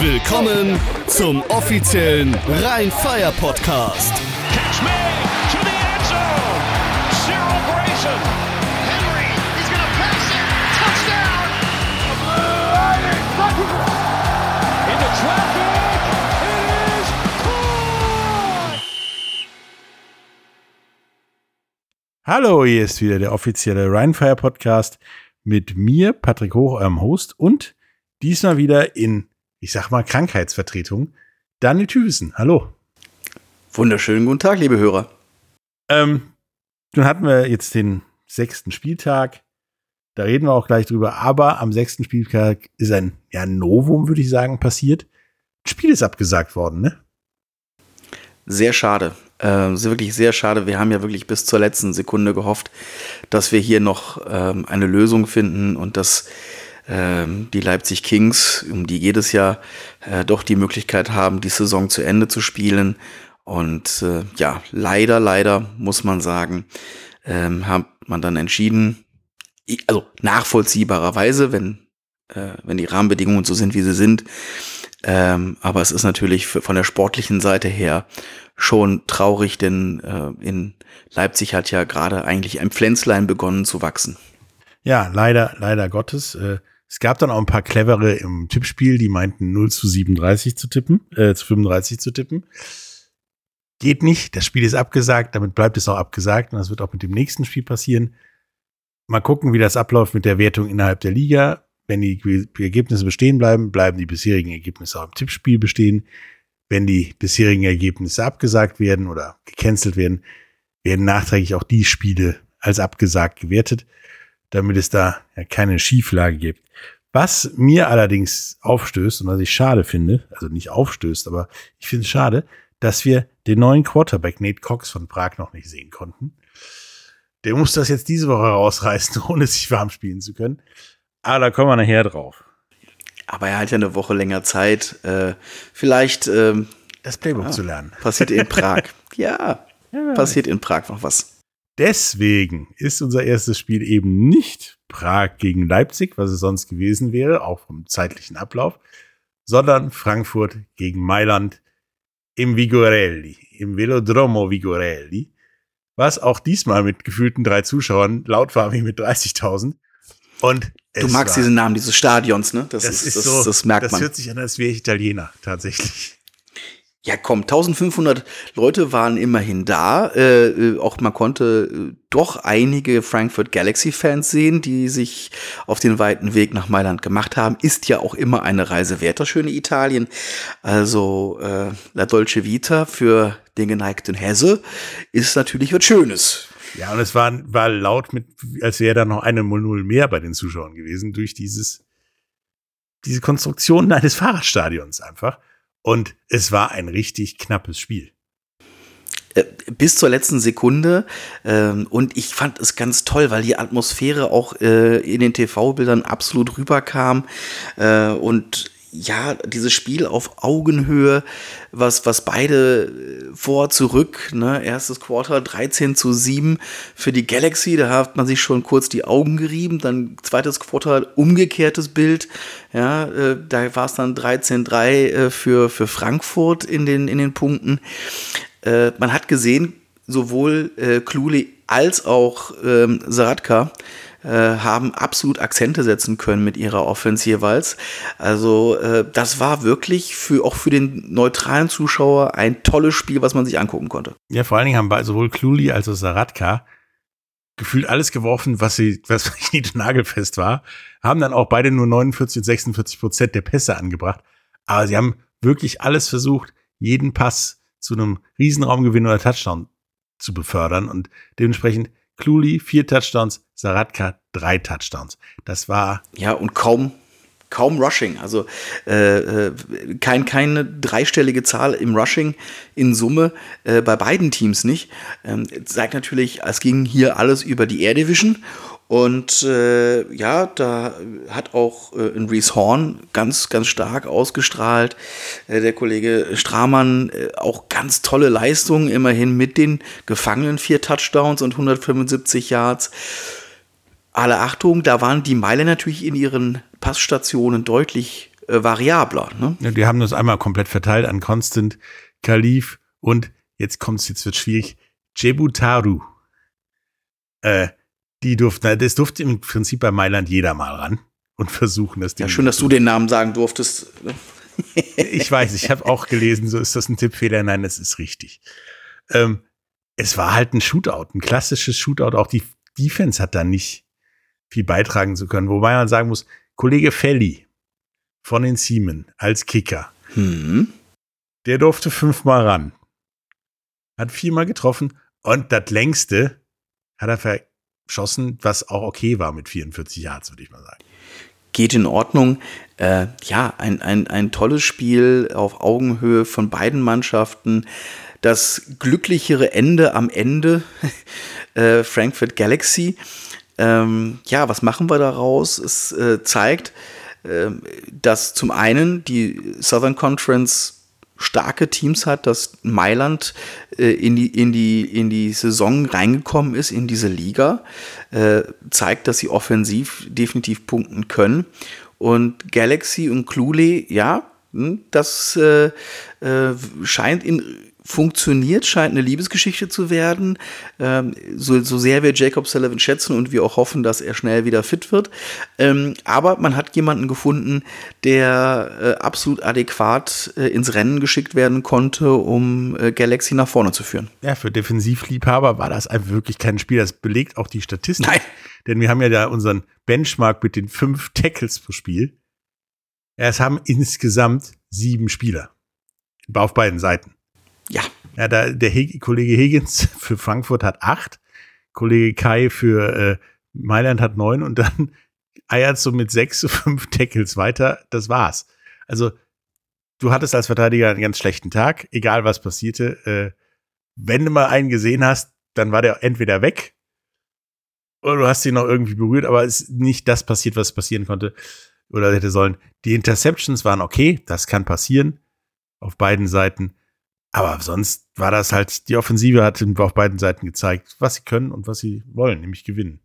Willkommen zum offiziellen Rhein-Fire-Podcast. Catch me to the end zone. Cyril Grayson. Henry, he's to pass it. Touchdown. Into traffic. It is caught. Hallo, hier ist wieder der offizielle Rheinfire Podcast mit mir, Patrick Hoch, eurem Host und diesmal wieder in, ich sag mal, Krankheitsvertretung, Daniel Tübesen. Hallo. Wunderschönen guten Tag, liebe Hörer. Ähm, nun hatten wir jetzt den sechsten Spieltag. Da reden wir auch gleich drüber. Aber am sechsten Spieltag ist ein ja, Novum, würde ich sagen, passiert. Das Spiel ist abgesagt worden, ne? Sehr schade. Äh, wirklich sehr schade. Wir haben ja wirklich bis zur letzten Sekunde gehofft, dass wir hier noch ähm, eine Lösung finden und dass die Leipzig Kings, um die jedes Jahr äh, doch die Möglichkeit haben, die Saison zu Ende zu spielen. Und äh, ja, leider, leider muss man sagen, ähm, hat man dann entschieden, also nachvollziehbarerweise, wenn, äh, wenn die Rahmenbedingungen so sind, wie sie sind. Ähm, aber es ist natürlich von der sportlichen Seite her schon traurig, denn äh, in Leipzig hat ja gerade eigentlich ein Pflänzlein begonnen zu wachsen. Ja, leider, leider Gottes. Äh, es gab dann auch ein paar clevere im Tippspiel, die meinten 0 zu 37 zu tippen, äh, zu 35 zu tippen. Geht nicht, das Spiel ist abgesagt, damit bleibt es auch abgesagt und das wird auch mit dem nächsten Spiel passieren. Mal gucken, wie das abläuft mit der Wertung innerhalb der Liga. Wenn die Ergebnisse bestehen bleiben, bleiben die bisherigen Ergebnisse auch im Tippspiel bestehen. Wenn die bisherigen Ergebnisse abgesagt werden oder gecancelt werden, werden nachträglich auch die Spiele als abgesagt gewertet damit es da ja keine Schieflage gibt. Was mir allerdings aufstößt und was ich schade finde, also nicht aufstößt, aber ich finde es schade, dass wir den neuen Quarterback Nate Cox von Prag noch nicht sehen konnten. Der muss das jetzt diese Woche rausreißen, ohne sich warm spielen zu können. Aber da kommen wir nachher drauf. Aber er hat ja eine Woche länger Zeit. Äh, vielleicht ähm, Das Playbook Ja. zu lernen. passiert in Prag. ja, passiert in Prag noch was. Deswegen ist unser erstes Spiel eben nicht Prag gegen Leipzig, was es sonst gewesen wäre, auch vom zeitlichen Ablauf, sondern Frankfurt gegen Mailand im Vigorelli, im Velodromo Vigorelli, was auch diesmal mit gefühlten drei Zuschauern laut war wie mit 30.000. Und Du magst war- diesen Namen dieses Stadions, ne? Das, das ist, ist das, so, das merkt das man. hört sich an, als wäre ich Italiener, tatsächlich. Ja, komm, 1500 Leute waren immerhin da. Äh, äh, auch man konnte äh, doch einige Frankfurt Galaxy-Fans sehen, die sich auf den weiten Weg nach Mailand gemacht haben. Ist ja auch immer eine Reise wert, das schöne Italien. Also äh, La Dolce Vita für den geneigten Hesse ist natürlich was Schönes. Ja, und es war, war laut mit, als wäre da noch eine 0 mehr bei den Zuschauern gewesen, durch dieses, diese Konstruktion eines Fahrradstadions einfach. Und es war ein richtig knappes Spiel. Äh, bis zur letzten Sekunde. Ähm, und ich fand es ganz toll, weil die Atmosphäre auch äh, in den TV-Bildern absolut rüberkam. Äh, und ja, dieses Spiel auf Augenhöhe, was, was beide äh, vor, zurück, ne, erstes Quarter 13 zu 7 für die Galaxy, da hat man sich schon kurz die Augen gerieben, dann zweites Quarter umgekehrtes Bild, ja, äh, da war es dann 13-3 äh, für, für Frankfurt in den, in den Punkten. Äh, man hat gesehen, sowohl äh, Kluli als auch ähm, Saratka äh, haben absolut Akzente setzen können mit ihrer Offense jeweils. Also äh, das war wirklich für auch für den neutralen Zuschauer ein tolles Spiel, was man sich angucken konnte. Ja, vor allen Dingen haben sowohl Kluli als auch Saratka gefühlt alles geworfen, was sie, was nicht nagelfest war, haben dann auch beide nur 49 und 46 Prozent der Pässe angebracht. Aber sie haben wirklich alles versucht, jeden Pass zu einem Riesenraumgewinn oder Touchdown zu befördern und dementsprechend Kluli vier Touchdowns, Saratka drei Touchdowns. Das war Ja, und kaum, kaum Rushing. Also äh, äh, kein, keine dreistellige Zahl im Rushing in Summe äh, bei beiden Teams nicht. Ähm, zeigt natürlich, es ging hier alles über die Air Division. Und äh, ja, da hat auch äh, in Reese Horn ganz, ganz stark ausgestrahlt. Äh, der Kollege Stramann äh, auch ganz tolle Leistungen, immerhin mit den gefangenen vier Touchdowns und 175 Yards. Alle Achtung, da waren die Meiler natürlich in ihren Passstationen deutlich äh, variabler. Ne? Ja, die haben das einmal komplett verteilt an Constant, Khalif und jetzt kommt's, jetzt wird schwierig, Jebutaru. Äh, die durften, das durfte im Prinzip bei Mailand jeder mal ran und versuchen das. Ja, schön, dass du den Namen sagen durftest. ich weiß, ich habe auch gelesen, so ist das ein Tippfehler. Nein, das ist richtig. Ähm, es war halt ein Shootout, ein klassisches Shootout. Auch die Defense hat da nicht viel beitragen zu können. Wobei man sagen muss, Kollege Felli von den Siemen als Kicker, Hm. der durfte fünfmal ran. Hat viermal getroffen und das längste hat er verschossen, was auch okay war mit 44 Yards, würde ich mal sagen. Geht in Ordnung. Äh, ja, ein, ein, ein tolles Spiel auf Augenhöhe von beiden Mannschaften. Das glücklichere Ende am Ende, äh, Frankfurt Galaxy. Ähm, ja, was machen wir daraus? Es äh, zeigt, äh, dass zum einen die Southern Conference starke Teams hat, dass Mailand äh, in, die, in, die, in die Saison reingekommen ist, in diese Liga, äh, zeigt, dass sie offensiv definitiv punkten können. Und Galaxy und Clule, ja, hm, das äh, äh, scheint in funktioniert, scheint eine Liebesgeschichte zu werden. Ähm, so, so sehr wir Jacob Sullivan schätzen und wir auch hoffen, dass er schnell wieder fit wird. Ähm, aber man hat jemanden gefunden, der äh, absolut adäquat äh, ins Rennen geschickt werden konnte, um äh, Galaxy nach vorne zu führen. Ja, für Defensivliebhaber war das einfach wirklich kein Spiel. Das belegt auch die Statistik. Nein. Denn wir haben ja da unseren Benchmark mit den fünf Tackles pro Spiel. Es haben insgesamt sieben Spieler. Auf beiden Seiten. Ja, Ja, da, der Heg Kollege Higgins für Frankfurt hat acht, Kollege Kai für äh, Mailand hat neun und dann eiert so mit sechs fünf Tackles weiter. Das war's. Also, du hattest als Verteidiger einen ganz schlechten Tag, egal was passierte. Äh, wenn du mal einen gesehen hast, dann war der entweder weg oder du hast ihn noch irgendwie berührt, aber es ist nicht das passiert, was passieren konnte oder hätte sollen. Die Interceptions waren okay, das kann passieren auf beiden Seiten. Aber sonst war das halt, die Offensive hat auf beiden Seiten gezeigt, was sie können und was sie wollen, nämlich gewinnen.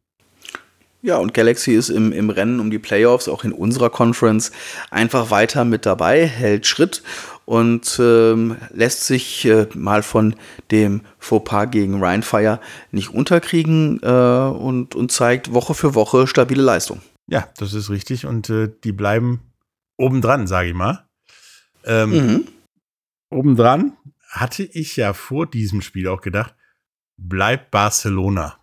Ja, und Galaxy ist im, im Rennen um die Playoffs, auch in unserer Conference, einfach weiter mit dabei, hält Schritt und ähm, lässt sich äh, mal von dem Fauxpas gegen Rheinfire nicht unterkriegen äh, und, und zeigt Woche für Woche stabile Leistung. Ja, das ist richtig und äh, die bleiben obendran, sage ich mal. Ähm, Mhm. Obendran hatte ich ja vor diesem Spiel auch gedacht, bleibt Barcelona.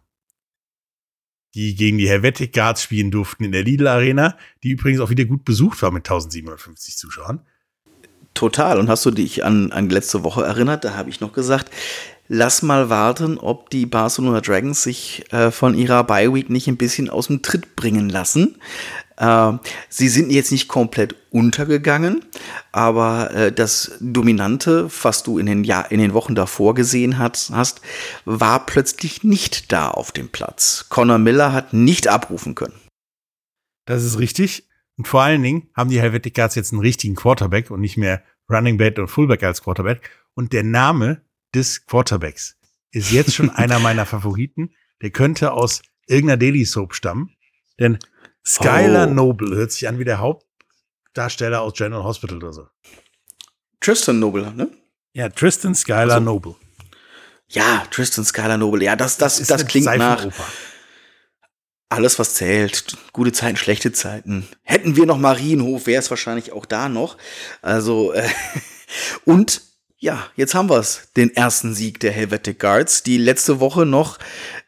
Die gegen die Helvetic Guards spielen durften in der Lidl Arena, die übrigens auch wieder gut besucht war mit 1750 Zuschauern. Total. Und hast du dich an, an letzte Woche erinnert? Da habe ich noch gesagt, lass mal warten, ob die Barcelona Dragons sich äh, von ihrer Bye Week nicht ein bisschen aus dem Tritt bringen lassen. Äh, sie sind jetzt nicht komplett untergegangen, aber äh, das Dominante, was du in den, Jahr, in den Wochen davor gesehen hat, hast, war plötzlich nicht da auf dem Platz. Connor Miller hat nicht abrufen können. Das ist richtig. Und vor allen Dingen haben die Helvetic Guards jetzt einen richtigen Quarterback und nicht mehr Running Back und Fullback als Quarterback. Und der Name des Quarterbacks ist jetzt schon einer meiner Favoriten. Der könnte aus irgendeiner Daily Soap stammen. Denn Skylar Oh. Noble hört sich an wie der Hauptdarsteller aus General Hospital oder so. Tristan Noble, ne? Ja, Tristan Skylar Also, Noble. Ja, Tristan Skylar Noble. Ja, das, das, das, eine klingt nach alles, was zählt. Gute Zeiten, schlechte Zeiten. Hätten wir noch Marienhof, wäre es wahrscheinlich auch da noch. Also, äh, und ja, jetzt haben wir es. Den ersten Sieg der Helvetic Guards, die letzte Woche noch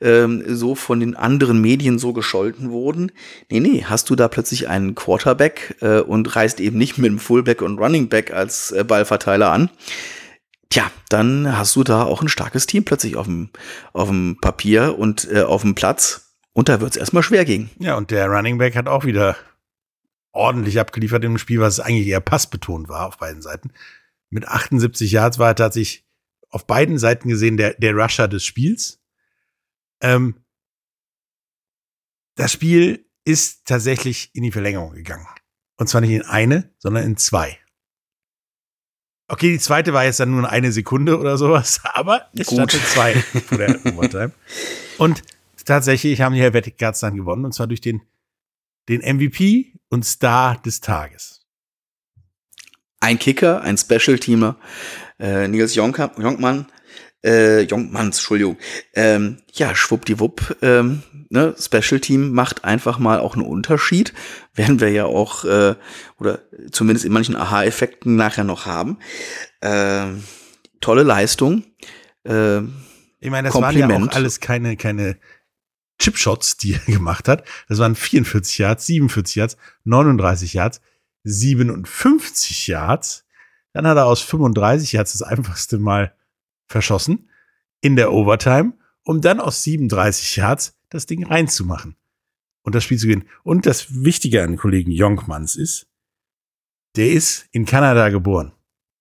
ähm, so von den anderen Medien so gescholten wurden. Nee, nee, hast du da plötzlich einen Quarterback äh, und reist eben nicht mit dem Fullback und Running Back als äh, Ballverteiler an. Tja, dann hast du da auch ein starkes Team plötzlich auf dem, auf dem Papier und äh, auf dem Platz. Und da wird es erstmal schwer gegen. Ja, und der Running Back hat auch wieder ordentlich abgeliefert im Spiel, was eigentlich eher passbetont war auf beiden Seiten. Mit 78 Yards war er tatsächlich auf beiden Seiten gesehen der, der Rusher des Spiels. Ähm, das Spiel ist tatsächlich in die Verlängerung gegangen. Und zwar nicht in eine, sondern in zwei. Okay, die zweite war jetzt dann nur eine Sekunde oder sowas, aber es Gut. stand in zwei vor der Overtime. Und tatsächlich haben die Helvetic Guards dann gewonnen, und zwar durch den, den MVP und Star des Tages. Ein Kicker, ein Special-Teamer, äh, Nils Jonka, Jonkmann, äh, Jonkmanns, Entschuldigung, ähm, ja, schwuppdiwupp, ähm, ne, Special Team macht einfach mal auch einen Unterschied, werden wir ja auch, äh, oder zumindest in manchen Aha-Effekten nachher noch haben. Ähm, tolle Leistung. Ähm, ich meine, das Kompliment. waren ja auch alles keine, keine Chipshots, die er gemacht hat. Das waren 44 Yards, 47 Yards, 39 Yards, 57 Yards. Dann hat er aus 35 Yards das einfachste Mal verschossen in der Overtime, um dann aus 37 Yards das Ding reinzumachen und das Spiel zu gewinnen. Und das Wichtige an Kollegen Jonkmanns ist, der ist in Kanada geboren,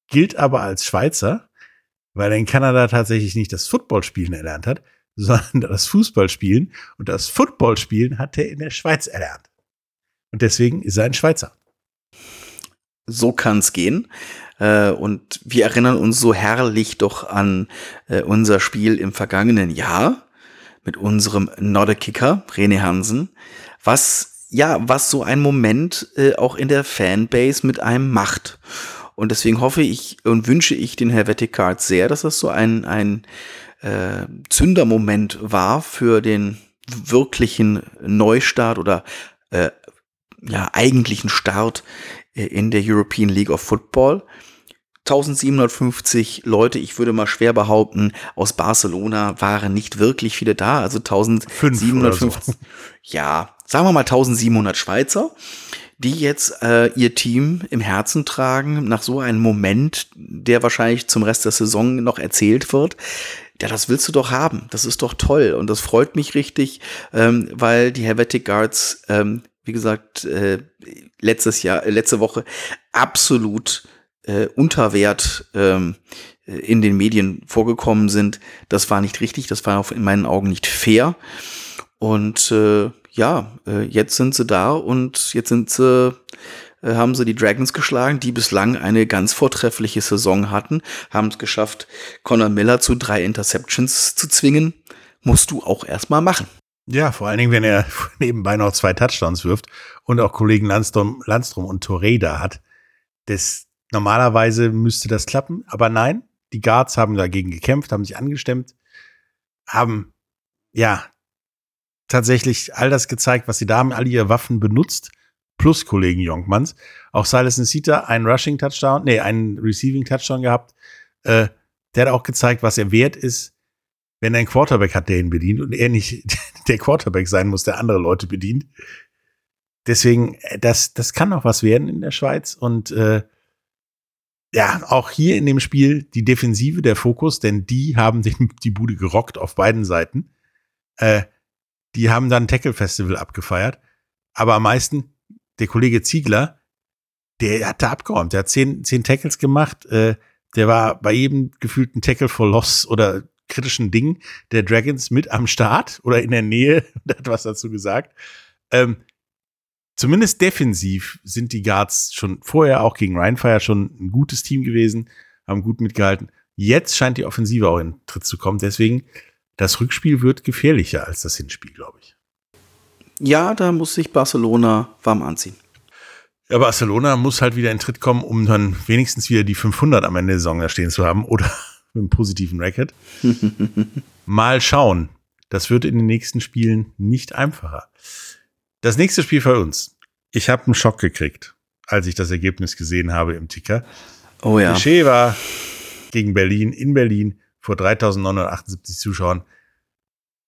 gilt aber als Schweizer, weil er in Kanada tatsächlich nicht das Footballspielen erlernt hat, sondern das Fußballspielen. Und das Footballspielen hat er in der Schweiz erlernt. Und deswegen ist er ein Schweizer. So kann's gehen. Äh, und wir erinnern uns so herrlich doch an äh, unser Spiel im vergangenen Jahr mit unserem Nodde-Kicker, René Hansen, was, ja, was so ein Moment äh, auch in der Fanbase mit einem macht. Und deswegen hoffe ich und wünsche ich den Helvetic Cards sehr, dass das so ein, ein äh, Zündermoment war für den wirklichen Neustart oder äh, ja, eigentlichen Start in der European League of Football. 1750 Leute, ich würde mal schwer behaupten, aus Barcelona waren nicht wirklich viele da, also 1750. So. Ja, sagen wir mal 1700 Schweizer, die jetzt äh, ihr Team im Herzen tragen, nach so einem Moment, der wahrscheinlich zum Rest der Saison noch erzählt wird. Ja, das willst du doch haben. Das ist doch toll. Und das freut mich richtig, ähm, weil die Helvetic Guards, ähm, wie gesagt, äh, letztes Jahr, äh, letzte Woche absolut äh, Unterwert ähm, in den Medien vorgekommen sind. Das war nicht richtig, das war auch in meinen Augen nicht fair. Und äh, ja, äh, jetzt sind sie da und jetzt sind sie äh, haben sie die Dragons geschlagen, die bislang eine ganz vortreffliche Saison hatten, haben es geschafft, Conor Miller zu drei Interceptions zu zwingen. Musst du auch erstmal machen. Ja, vor allen Dingen, wenn er nebenbei noch zwei Touchdowns wirft und auch Kollegen Landstrom, Landstrom und Torre da hat. Das, Normalerweise müsste das klappen, aber nein, die Guards haben dagegen gekämpft, haben sich angestemmt, haben ja tatsächlich all das gezeigt, was sie da haben, all ihre Waffen benutzt, plus Kollegen Jonkmans. Auch Silas Nsita einen Rushing Touchdown, nee, einen Receiving Touchdown gehabt. Äh, der hat auch gezeigt, was er wert ist, wenn einen Quarterback hat, der ihn bedient und er nicht der Quarterback sein muss, der andere Leute bedient. Deswegen, äh, das, das kann noch was werden in der Schweiz und äh, ja, auch hier in dem Spiel die Defensive, der Fokus, denn die haben den, die Bude gerockt auf beiden Seiten. Äh, die haben dann Tackle Festival abgefeiert. Aber am meisten der Kollege Ziegler, der hat da abgeräumt. Der hat zehn, zehn Tackles gemacht. Äh, der war bei jedem gefühlten Tackle for Loss oder kritischen Ding der Dragons mit am Start oder in der Nähe. der hat was dazu gesagt. Ähm, zumindest defensiv sind die Guards schon vorher auch gegen Rheinfire schon ein gutes Team gewesen, haben gut mitgehalten. Jetzt scheint die Offensive auch in Tritt zu kommen. Deswegen, das Rückspiel wird gefährlicher als das Hinspiel, glaube ich. Ja, da muss sich Barcelona warm anziehen. Ja, Barcelona muss halt wieder in Tritt kommen, um dann wenigstens wieder die 500 am Ende der Saison da stehen zu haben oder mit einem positiven Record. Mal schauen. Das wird in den nächsten Spielen nicht einfacher. Das nächste Spiel für uns. Ich habe einen Schock gekriegt, als ich das Ergebnis gesehen habe im Ticker. Oh ja. War gegen Berlin, in Berlin, vor 3978 Zuschauern.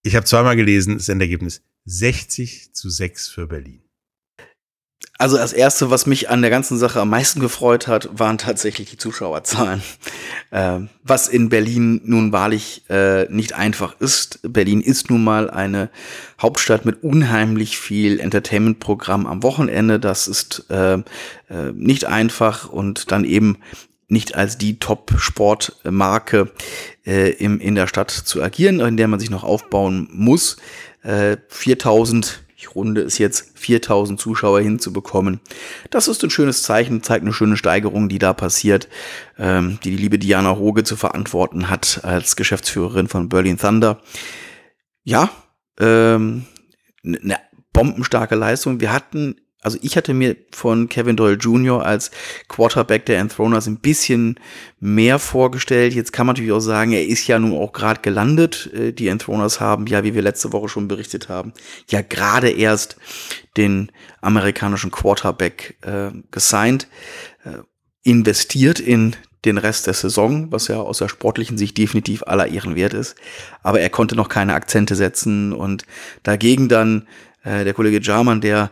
Ich habe zweimal gelesen, das Endergebnis 60 zu 6 für Berlin. Also das Erste, was mich an der ganzen Sache am meisten gefreut hat, waren tatsächlich die Zuschauerzahlen. Ähm, was in Berlin nun wahrlich äh, nicht einfach ist. Berlin ist nun mal eine Hauptstadt mit unheimlich viel Entertainment-Programm am Wochenende. Das ist äh, äh, nicht einfach und dann eben nicht als die Top-Sportmarke äh, in der Stadt zu agieren, in der man sich noch aufbauen muss. Äh, 4000 ich runde es jetzt, 4000 Zuschauer hinzubekommen. Das ist ein schönes Zeichen, zeigt eine schöne Steigerung, die da passiert, ähm, die die liebe Diana Hoge zu verantworten hat als Geschäftsführerin von Berlin Thunder. Ja, ähm, eine bombenstarke Leistung. Wir hatten also ich hatte mir von Kevin Doyle Jr. als Quarterback der Enthroners ein bisschen mehr vorgestellt. Jetzt kann man natürlich auch sagen, er ist ja nun auch gerade gelandet. Äh, die Enthroners haben ja, wie wir letzte Woche schon berichtet haben, ja gerade erst den amerikanischen Quarterback äh, gesigned, äh, investiert in den Rest der Saison, was ja aus der sportlichen Sicht definitiv aller Ehren wert ist. Aber er konnte noch keine Akzente setzen und dagegen dann äh, der Kollege Jarman, der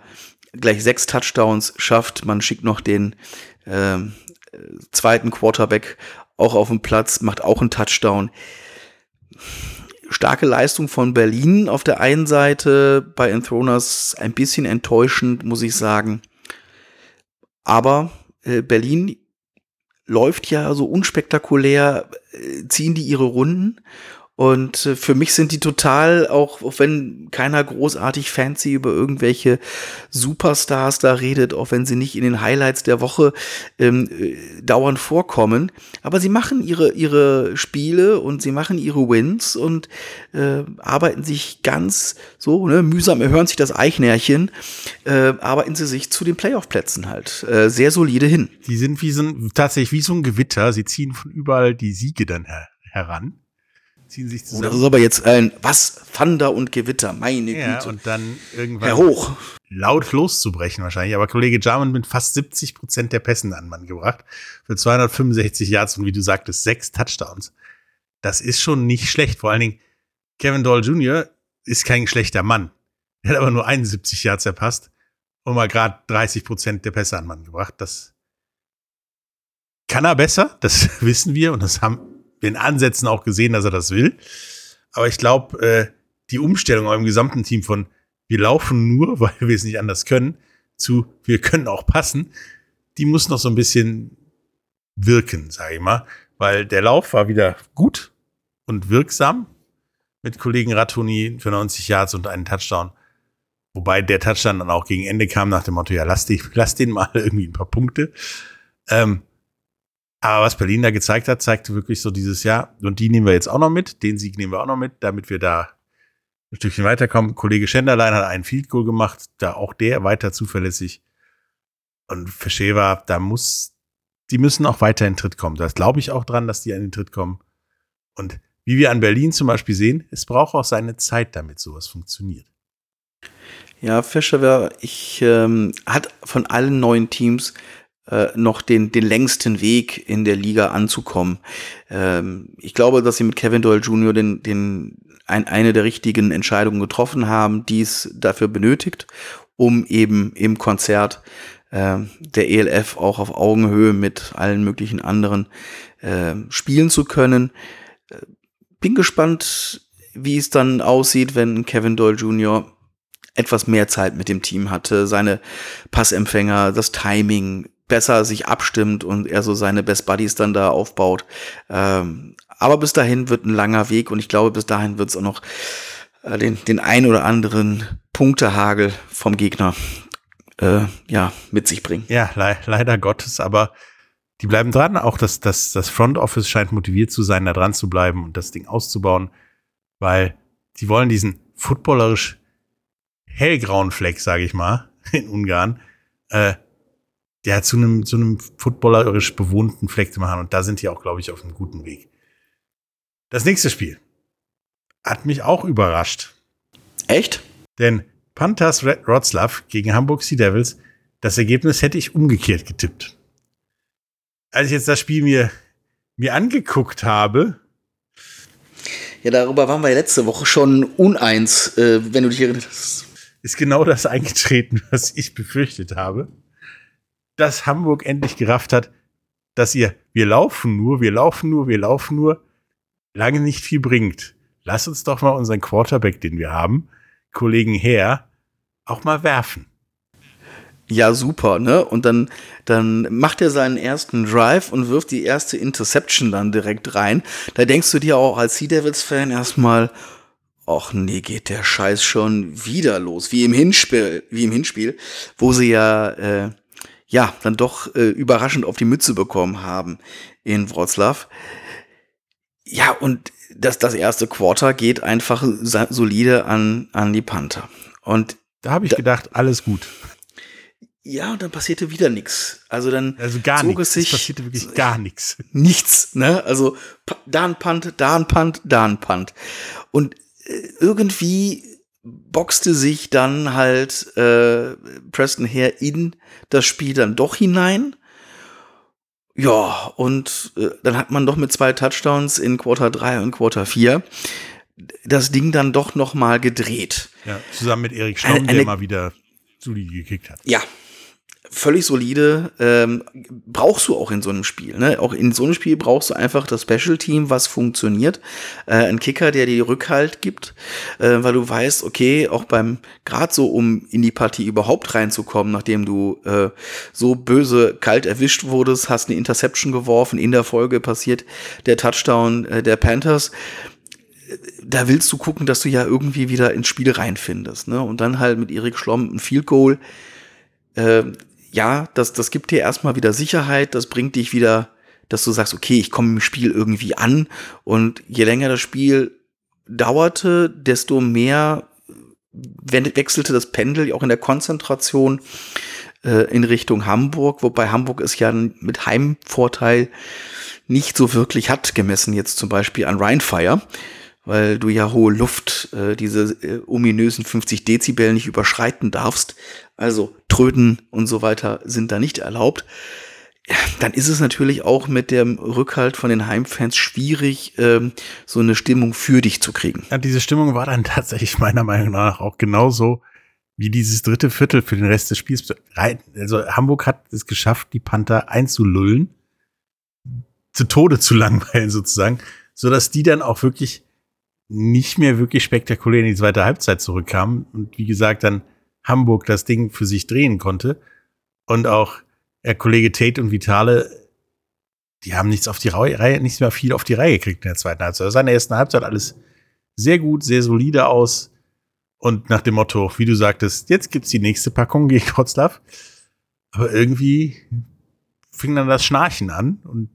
gleich sechs Touchdowns schafft. Man schickt noch den äh, zweiten Quarterback auch auf den Platz, macht auch einen Touchdown. Starke Leistung von Berlin auf der einen Seite, bei Enthroners ein bisschen enttäuschend, muss ich sagen. Aber äh, Berlin läuft ja so unspektakulär, äh, ziehen die ihre Runden und äh, für mich sind die total, auch, auch wenn keiner großartig fancy über irgendwelche Superstars da redet, auch wenn sie nicht in den Highlights der Woche ähm, äh, dauernd vorkommen. Aber sie machen ihre, ihre Spiele und sie machen ihre Wins und äh, arbeiten sich ganz so, ne, mühsam erhören sich das Eichnärchen, äh, arbeiten sie sich zu den Playoff-Plätzen halt äh, sehr solide hin. Die sind wie so ein, tatsächlich wie so ein Gewitter. Sie ziehen von überall die Siege dann her heran ziehen sich zusammen. Das ist aber jetzt ein, was, Thunder und Gewitter, meine ja, Güte. und dann irgendwann Herr Hoch. laut loszubrechen wahrscheinlich. Aber Kollege Jarman mit fast 70 Prozent der Pässen an Mann gebracht. Für 265 Yards und wie du sagtest, sechs Touchdowns. Das ist schon nicht schlecht. Vor allen Dingen, Kevin Doll Jr. ist kein schlechter Mann. Er hat aber nur 71 Yards erpasst und mal gerade 30 Prozent der Pässe an Mann gebracht. Das kann er besser, das wissen wir und das haben den Ansätzen auch gesehen, dass er das will. Aber ich glaube, äh, die Umstellung im gesamten Team von wir laufen nur, weil wir es nicht anders können, zu wir können auch passen, die muss noch so ein bisschen wirken, sage ich mal. Weil der Lauf war wieder gut und wirksam mit Kollegen Ratoni für 90 Yards und einen Touchdown. Wobei der Touchdown dann auch gegen Ende kam nach dem Motto, ja, lass, die, lass den mal irgendwie ein paar Punkte. Ähm, aber was Berlin da gezeigt hat, zeigte wirklich so dieses Jahr, und die nehmen wir jetzt auch noch mit, den Sieg nehmen wir auch noch mit, damit wir da ein Stückchen weiterkommen. Kollege Schenderlein hat einen Field Goal gemacht, da auch der weiter zuverlässig. Und für Sheva, da muss, die müssen auch weiter in den Tritt kommen. Da glaube ich auch dran, dass die an den Tritt kommen. Und wie wir an Berlin zum Beispiel sehen, es braucht auch seine Zeit, damit sowas funktioniert. Ja, Fischer ich ähm, hat von allen neuen Teams äh, noch den, den längsten Weg in der Liga anzukommen. Ähm, ich glaube, dass sie mit Kevin Doyle Jr. den, den, ein, eine der richtigen Entscheidungen getroffen haben, die es dafür benötigt, um eben im Konzert äh, der ELF auch auf Augenhöhe mit allen möglichen anderen äh, spielen zu können. Äh, bin gespannt, wie es dann aussieht, wenn Kevin Doyle Jr. etwas mehr Zeit mit dem Team hatte, seine Passempfänger, das Timing besser sich abstimmt und er so seine Best Buddies dann da aufbaut. Ähm, aber bis dahin wird ein langer Weg und ich glaube, bis dahin wird es auch noch äh, den, den ein oder anderen Punktehagel vom Gegner äh, ja, mit sich bringen. Ja, le leider Gottes, aber die bleiben dran. Auch das, das, das Front Office scheint motiviert zu sein, da dran zu bleiben und das Ding auszubauen, weil sie wollen diesen footballerisch hellgrauen Fleck, sage ich mal, in Ungarn, äh, ja, zu einem, zu einem footballerisch bewohnten Fleck zu machen. Und da sind die auch, glaube ich, auf einem guten Weg. Das nächste Spiel hat mich auch überrascht. Echt? Denn Panthers Red Wroclaw gegen Hamburg Sea Devils, das Ergebnis hätte ich umgekehrt getippt. Als ich jetzt das Spiel mir, mir angeguckt habe. Ja, darüber waren wir ja letzte Woche schon uneins, äh, wenn du dich erinnerst. Ist genau das eingetreten, was ich befürchtet habe dass Hamburg endlich gerafft hat, dass ihr, wir laufen nur, wir laufen nur, wir laufen nur, lange nicht viel bringt. Lass uns doch mal unseren Quarterback, den wir haben, Kollegen her, auch mal werfen. Ja, super, ne? Und dann, dann macht er seinen ersten Drive und wirft die erste Interception dann direkt rein. Da denkst du dir auch als Sea Devils-Fan erstmal, ach nee, geht der Scheiß schon wieder los. Wie im Hinspiel, wie im Hinspiel, wo sie ja äh, ja, dann doch äh, überraschend auf die Mütze bekommen haben in Wroclaw. Ja, und das, das erste Quarter geht einfach solide an, an die Panther. Und da habe ich da, gedacht, alles gut. Ja, und dann passierte wieder nichts. Also dann Also gar zog nichts. es sich Es passierte wirklich gar nichts. nichts, ne? Also da ein Punt, da ein Punt, da ein Punt. Und äh, irgendwie boxte sich dann halt äh, Preston Hare in das Spiel dann doch hinein. Ja, und äh, dann hat man doch mit zwei Touchdowns in Quarter 3 und Quarter 4 das Ding dann doch noch mal gedreht. Ja, zusammen mit Erik Schramm, der mal wieder solide gekickt hat. Ja, völlig solide. Ähm, brauchst du auch in so einem Spiel. Ne? Auch in so einem Spiel brauchst du einfach das Special Team, was funktioniert. Äh, ein Kicker, der dir Rückhalt gibt, äh, weil du weißt, okay, auch beim, gerade so, um in die Partie überhaupt reinzukommen, nachdem du äh, so böse kalt erwischt wurdest, hast eine Interception geworfen, in der Folge passiert der Touchdown äh, der Panthers da willst du gucken, dass du ja irgendwie wieder ins Spiel reinfindest. Ne? Und dann halt mit Erik Schlomm ein Field Goal. Äh, ja, das, das gibt dir erstmal wieder Sicherheit, das bringt dich wieder, dass du sagst, okay, ich komme im Spiel irgendwie an. Und je länger das Spiel dauerte, desto mehr wenn- wechselte das Pendel auch in der Konzentration äh, in Richtung Hamburg, wobei Hamburg es ja mit Heimvorteil nicht so wirklich hat, gemessen jetzt zum Beispiel an Rheinfire, weil du ja hohe Luft, äh, diese äh, ominösen 50 Dezibel nicht überschreiten darfst. Also Tröten und so weiter sind da nicht erlaubt. Dann ist es natürlich auch mit dem Rückhalt von den Heimfans schwierig, ähm, so eine Stimmung für dich zu kriegen. Ja, diese Stimmung war dann tatsächlich meiner Meinung nach auch genauso wie dieses dritte Viertel für den Rest des Spiels. Also Hamburg hat es geschafft, die Panther einzulullen, zu Tode zu langweilen sozusagen, so dass die dann auch wirklich nicht mehr wirklich spektakulär in die zweite Halbzeit zurückkamen und wie gesagt dann Hamburg das Ding für sich drehen konnte und auch der Kollege Tate und Vitale die haben nichts auf die Reihe, Reihe- nichts mehr viel auf die Reihe gekriegt in der zweiten Halbzeit. Also in der ersten Halbzeit alles sehr gut, sehr solide aus. Und nach dem Motto, wie du sagtest, jetzt gibt's die nächste Packung gegen Wroclaw. Aber irgendwie fing dann das Schnarchen an und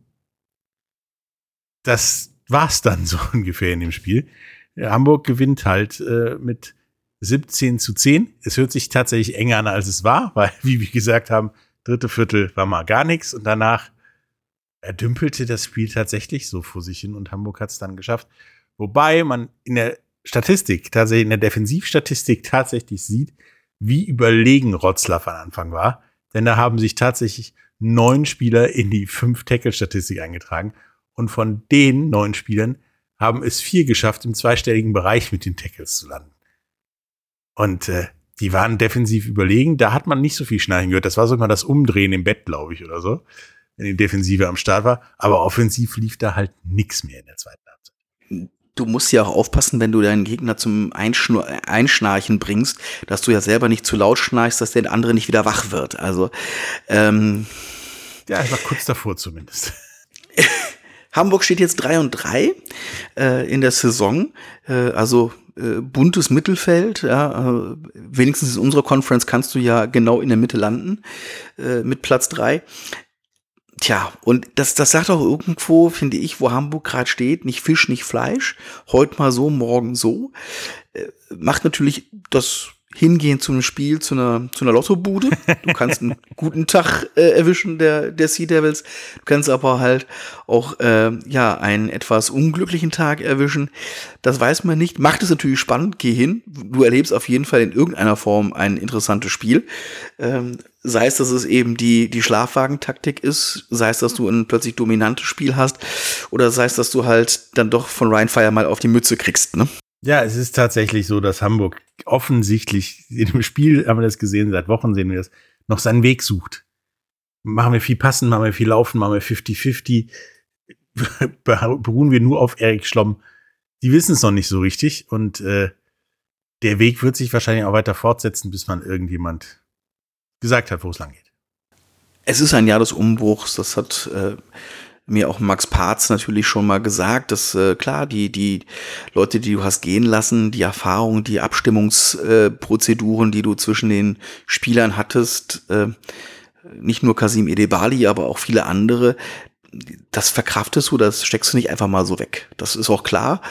das war's dann so ungefähr in dem Spiel. Hamburg gewinnt halt äh, mit 17 zu 10. Es hört sich tatsächlich enger an, als es war, weil, wie wir gesagt haben, dritte Viertel war mal gar nichts und danach erdümpelte das Spiel tatsächlich so vor sich hin und Hamburg hat es dann geschafft. Wobei man in der Statistik, tatsächlich in der Defensivstatistik tatsächlich sieht, wie überlegen Rotzlaff am Anfang war. Denn da haben sich tatsächlich neun Spieler in die fünf Tackle-Statistik eingetragen. Und von den neun Spielern haben es vier geschafft, im zweistelligen Bereich mit den Tackles zu landen. Und äh, die waren defensiv überlegen. Da hat man nicht so viel Schnarchen gehört. Das war sogar das Umdrehen im Bett, glaube ich, oder so wenn die Defensive am Start war. Aber offensiv lief da halt nichts mehr in der zweiten Halbzeit. Du musst ja auch aufpassen, wenn du deinen Gegner zum Einschnu Einschnarchen bringst, dass du ja selber nicht zu laut schnarchst, dass der andere nicht wieder wach wird. Also ähm, Ja, ich war kurz davor zumindest. Hamburg steht jetzt 3 und 3 äh, in der Saison, äh, also äh, buntes Mittelfeld. Ja, äh, wenigstens in unserer Conference kannst du ja genau in der Mitte landen äh, mit Platz 3. Tja, und das, das sagt auch irgendwo, finde ich, wo Hamburg gerade steht, nicht Fisch, nicht Fleisch, heute mal so, morgen so. Äh, macht natürlich das Hingehen zu einem Spiel, zu einer, zu einer Lottobude. Du kannst einen guten Tag äh, erwischen der, der Sea Devils. Du kannst aber halt auch äh, ja einen etwas unglücklichen Tag erwischen. Das weiß man nicht. Macht es natürlich spannend. Geh hin. Du erlebst auf jeden Fall in irgendeiner Form ein interessantes Spiel. Ähm, sei es, dass es eben die, die Schlafwagentaktik ist, sei es, dass du ein plötzlich dominantes Spiel hast, oder sei es, dass du halt dann doch von Ryan Fire mal auf die Mütze kriegst, ne? Ja, es ist tatsächlich so, dass Hamburg offensichtlich in dem Spiel, haben wir das gesehen, seit Wochen sehen wir das, noch seinen Weg sucht. Machen wir viel passen, machen wir viel laufen, machen wir 50-50. Beruhen wir nur auf Erik Schlomm. Die wissen es noch nicht so richtig und äh, der Weg wird sich wahrscheinlich auch weiter fortsetzen, bis man irgendjemand gesagt hat, wo es lang geht. Es ist ein Jahr des Umbruchs, das hat äh, mir auch Max Parz natürlich schon mal gesagt, dass äh, klar, die, die Leute, die du hast gehen lassen, die Erfahrungen, die Abstimmungsprozeduren, äh, die du zwischen den Spielern hattest, äh, nicht nur Kasim Edebali, aber auch viele andere, das verkraftest du, das steckst du nicht einfach mal so weg. Das ist auch klar.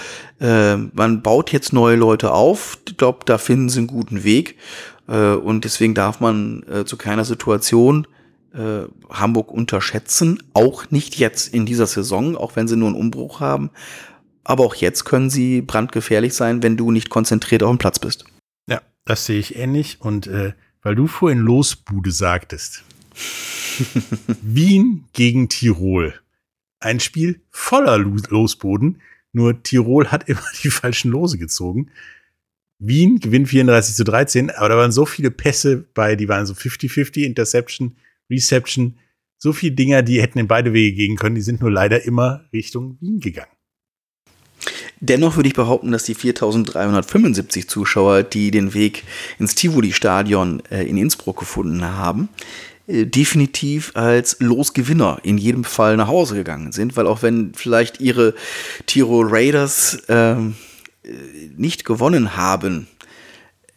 Äh, man baut jetzt neue Leute auf. Ich glaube, da finden sie einen guten Weg. Äh, und deswegen darf man äh, zu keiner Situation äh, Hamburg unterschätzen. Auch nicht jetzt in dieser Saison, auch wenn sie nur einen Umbruch haben. Aber auch jetzt können sie brandgefährlich sein, wenn du nicht konzentriert auf dem Platz bist. Ja, das sehe ich ähnlich. Und äh, weil du vorhin Losbude sagtest. Wien gegen Tirol. Ein Spiel voller Losboden. Nur Tirol hat immer die falschen Lose gezogen. Wien gewinnt 34 zu 13, aber da waren so viele Pässe bei, die waren so 50-50, Interception, Reception, so viele Dinger, die hätten in beide Wege gehen können, die sind nur leider immer Richtung Wien gegangen. Dennoch würde ich behaupten, dass die 4375 Zuschauer, die den Weg ins Tivoli-Stadion äh, in Innsbruck gefunden haben, äh, definitiv als Losgewinner in jedem Fall nach Hause gegangen sind, weil auch wenn vielleicht ihre Tirol Raiders ähm, äh, nicht gewonnen haben,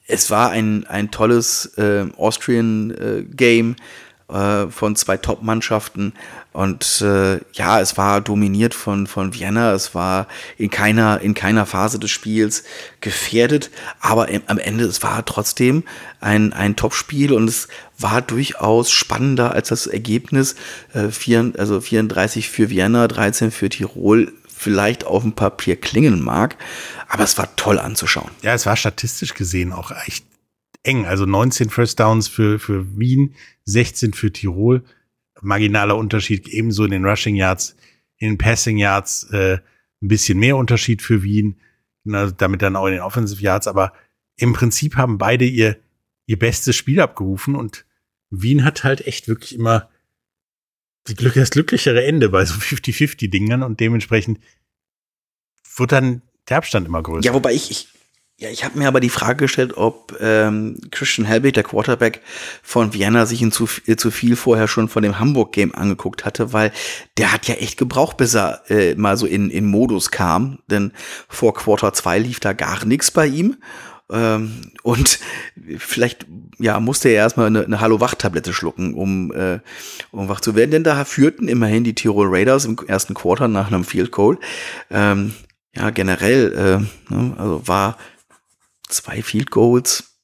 es war ein, ein tolles äh, Austrian äh, Game äh, von zwei Top-Mannschaften. Und äh, ja, es war dominiert von, von Vienna. Es war in keiner, in keiner Phase des Spiels gefährdet. Aber im, am Ende, es war trotzdem ein, ein Top-Spiel und es war durchaus spannender als das Ergebnis. Äh, vier, also 34 für Vienna, 13 für Tirol vielleicht auf dem Papier klingen mag, aber es war toll anzuschauen. Ja, es war statistisch gesehen auch echt eng. Also 19 First Downs für, für Wien, 16 für Tirol. Marginaler Unterschied ebenso in den Rushing Yards, in den Passing Yards äh, ein bisschen mehr Unterschied für Wien, na, damit dann auch in den Offensive Yards. Aber im Prinzip haben beide ihr, ihr bestes Spiel abgerufen und Wien hat halt echt wirklich immer die Glück, das glücklichere Ende bei so 50-50-Dingern und dementsprechend wird dann der Abstand immer größer. Ja, wobei ich, ich ja, ich habe mir aber die Frage gestellt, ob ähm, Christian Helbig, der Quarterback von Vienna, sich in zu, äh, zu viel vorher schon von dem Hamburg-Game angeguckt hatte, weil der hat ja echt gebraucht, bis er äh, mal so in, in Modus kam. Denn vor Quarter 2 lief da gar nichts bei ihm. Ähm, und vielleicht ja, musste er erstmal eine, eine Hallo-Wach-Tablette schlucken, um, äh, um wach zu werden. Denn da führten immerhin die Tirol Raiders im ersten Quarter nach einem Field Goal. Ähm, ja, generell, äh, ne, also war zwei Field Goals,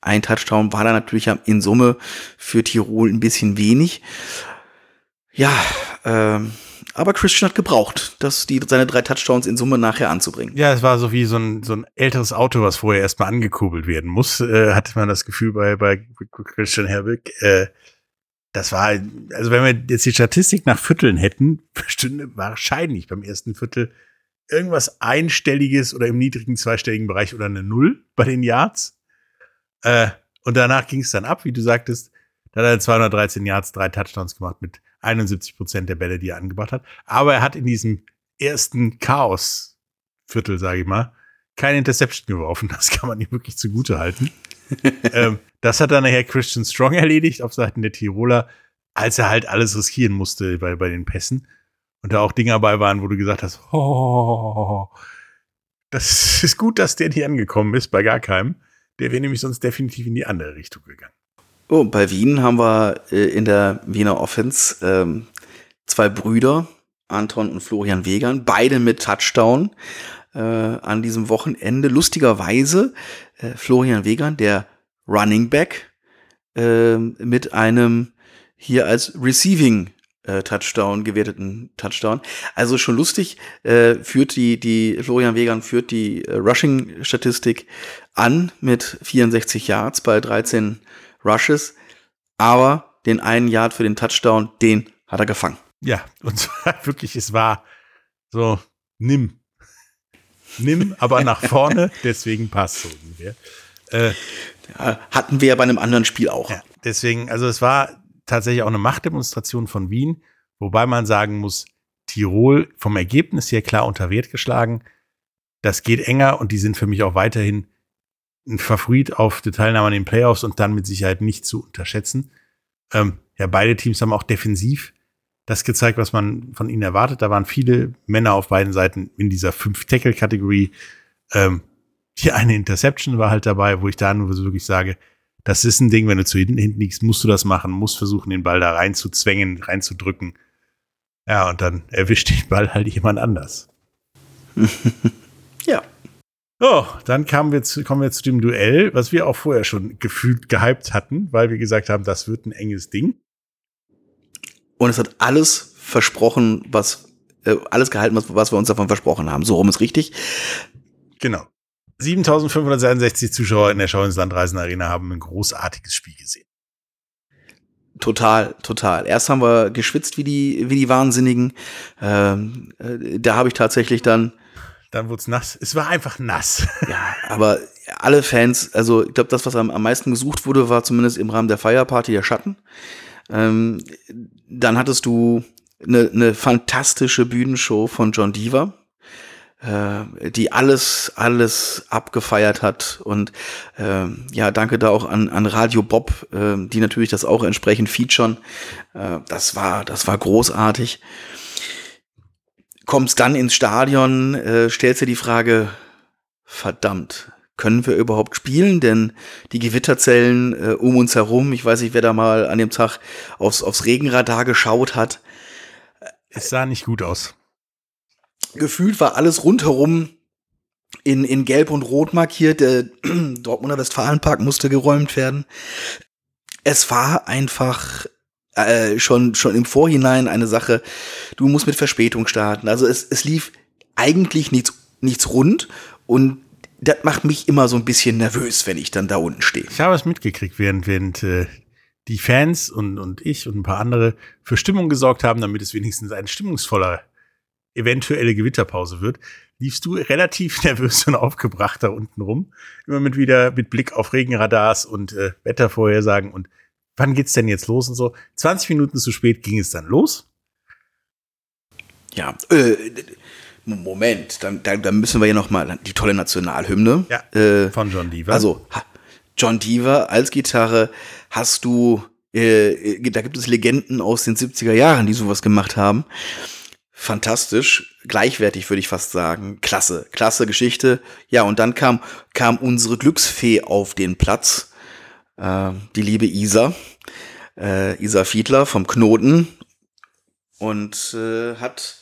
ein Touchdown war da natürlich in Summe für Tirol ein bisschen wenig. Ja, ähm, aber Christian hat gebraucht, dass die, seine drei Touchdowns in Summe nachher anzubringen. Ja, es war so wie so ein, so ein älteres Auto, was vorher erstmal angekurbelt werden muss, äh, hatte man das Gefühl bei, bei Christian Herbig. Äh, das war, also wenn wir jetzt die Statistik nach Vierteln hätten, stünde wahrscheinlich beim ersten Viertel irgendwas Einstelliges oder im niedrigen zweistelligen Bereich oder eine Null bei den Yards. Äh, und danach ging es dann ab, wie du sagtest. Da hat er 213 Yards, drei Touchdowns gemacht mit 71 Prozent der Bälle, die er angebracht hat. Aber er hat in diesem ersten Chaos-Viertel, sage ich mal, keine Interception geworfen. Das kann man ihm wirklich zugute halten. ähm, das hat dann nachher Christian Strong erledigt auf Seiten der Tiroler, als er halt alles riskieren musste bei, bei den Pässen. Und da auch Dinge dabei waren, wo du gesagt hast, oh, das ist gut, dass der nicht angekommen ist, bei gar keinem. Der wäre nämlich sonst definitiv in die andere Richtung gegangen. Oh, bei Wien haben wir äh, in der Wiener Offense ähm, zwei Brüder, Anton und Florian Wegern, beide mit Touchdown äh, an diesem Wochenende. Lustigerweise äh, Florian Wegern, der Running Back, äh, mit einem hier als Receiving äh, Touchdown, gewerteten Touchdown. Also schon lustig, äh, führt die, die, Florian Wegern führt die äh, Rushing-Statistik an mit 64 Yards bei 13 Rushes, aber den einen Yard für den Touchdown, den hat er gefangen. Ja, und zwar wirklich, es war so, nimm. Nimm, aber nach vorne, deswegen passt so ungefähr. Äh, hatten wir ja bei einem anderen Spiel auch. Ja, deswegen, also es war tatsächlich auch eine Machtdemonstration von Wien, wobei man sagen muss, Tirol vom Ergebnis her klar unter Wert geschlagen. Das geht enger und die sind für mich auch weiterhin Favorit auf die Teilnahme an den Playoffs und dann mit Sicherheit nicht zu unterschätzen. Ähm, ja, beide Teams haben auch defensiv das gezeigt, was man von ihnen erwartet. Da waren viele Männer auf beiden Seiten in dieser Fünf-Tackle-Kategorie. Ähm, die eine Interception war halt dabei, wo ich da nur wirklich sage, das ist ein Ding, wenn du zu hinten, hinten liegst, musst du das machen, musst versuchen, den Ball da reinzuzwängen, reinzudrücken. Ja, und dann erwischt den Ball halt jemand anders. ja. Oh, dann kamen wir zu, kommen wir zu dem Duell, was wir auch vorher schon gefühlt gehypt hatten, weil wir gesagt haben, das wird ein enges Ding. Und es hat alles versprochen, was, äh, alles gehalten, was, was wir uns davon versprochen haben. So rum ist richtig. Genau. 7566 Zuschauer in der Schau ins Landreisen Arena haben ein großartiges Spiel gesehen. Total, total. Erst haben wir geschwitzt wie die, wie die Wahnsinnigen. Ähm, äh, da habe ich tatsächlich dann. Dann wurde es nass. Es war einfach nass. Ja, aber alle Fans, also ich glaube, das, was am, am meisten gesucht wurde, war zumindest im Rahmen der Feierparty der Schatten. Ähm, dann hattest du eine, eine fantastische Bühnenshow von John Deaver äh, die alles, alles abgefeiert hat. Und äh, ja, danke da auch an, an Radio Bob, äh, die natürlich das auch entsprechend featuren. Äh, das war, das war großartig. Kommst dann ins Stadion, äh, stellst dir die Frage, verdammt, können wir überhaupt spielen? Denn die Gewitterzellen äh, um uns herum, ich weiß nicht, wer da mal an dem Tag aufs, aufs Regenradar geschaut hat. Es sah nicht gut aus gefühlt war alles rundherum in, in Gelb und Rot markiert. Der Dortmunder Westfalenpark musste geräumt werden. Es war einfach äh, schon, schon im Vorhinein eine Sache, du musst mit Verspätung starten. Also es, es lief eigentlich nichts, nichts rund und das macht mich immer so ein bisschen nervös, wenn ich dann da unten stehe. Ich habe es mitgekriegt, während, während äh, die Fans und, und ich und ein paar andere für Stimmung gesorgt haben, damit es wenigstens ein stimmungsvoller eventuelle Gewitterpause wird, liefst du relativ nervös und aufgebracht da unten rum. Immer mit wieder mit Blick auf Regenradars und äh, Wettervorhersagen und wann geht's denn jetzt los und so. 20 Minuten zu spät ging es dann los. Ja, äh, Moment, dann, dann, dann müssen wir ja noch mal die tolle Nationalhymne. Ja, äh, von John Deaver. Also, John Deaver als Gitarre hast du, äh, da gibt es Legenden aus den 70er Jahren, die sowas gemacht haben fantastisch, gleichwertig würde ich fast sagen. Klasse, klasse Geschichte. Ja, und dann kam, kam unsere Glücksfee auf den Platz, äh, die liebe Isa, äh, Isa Fiedler vom Knoten und äh, hat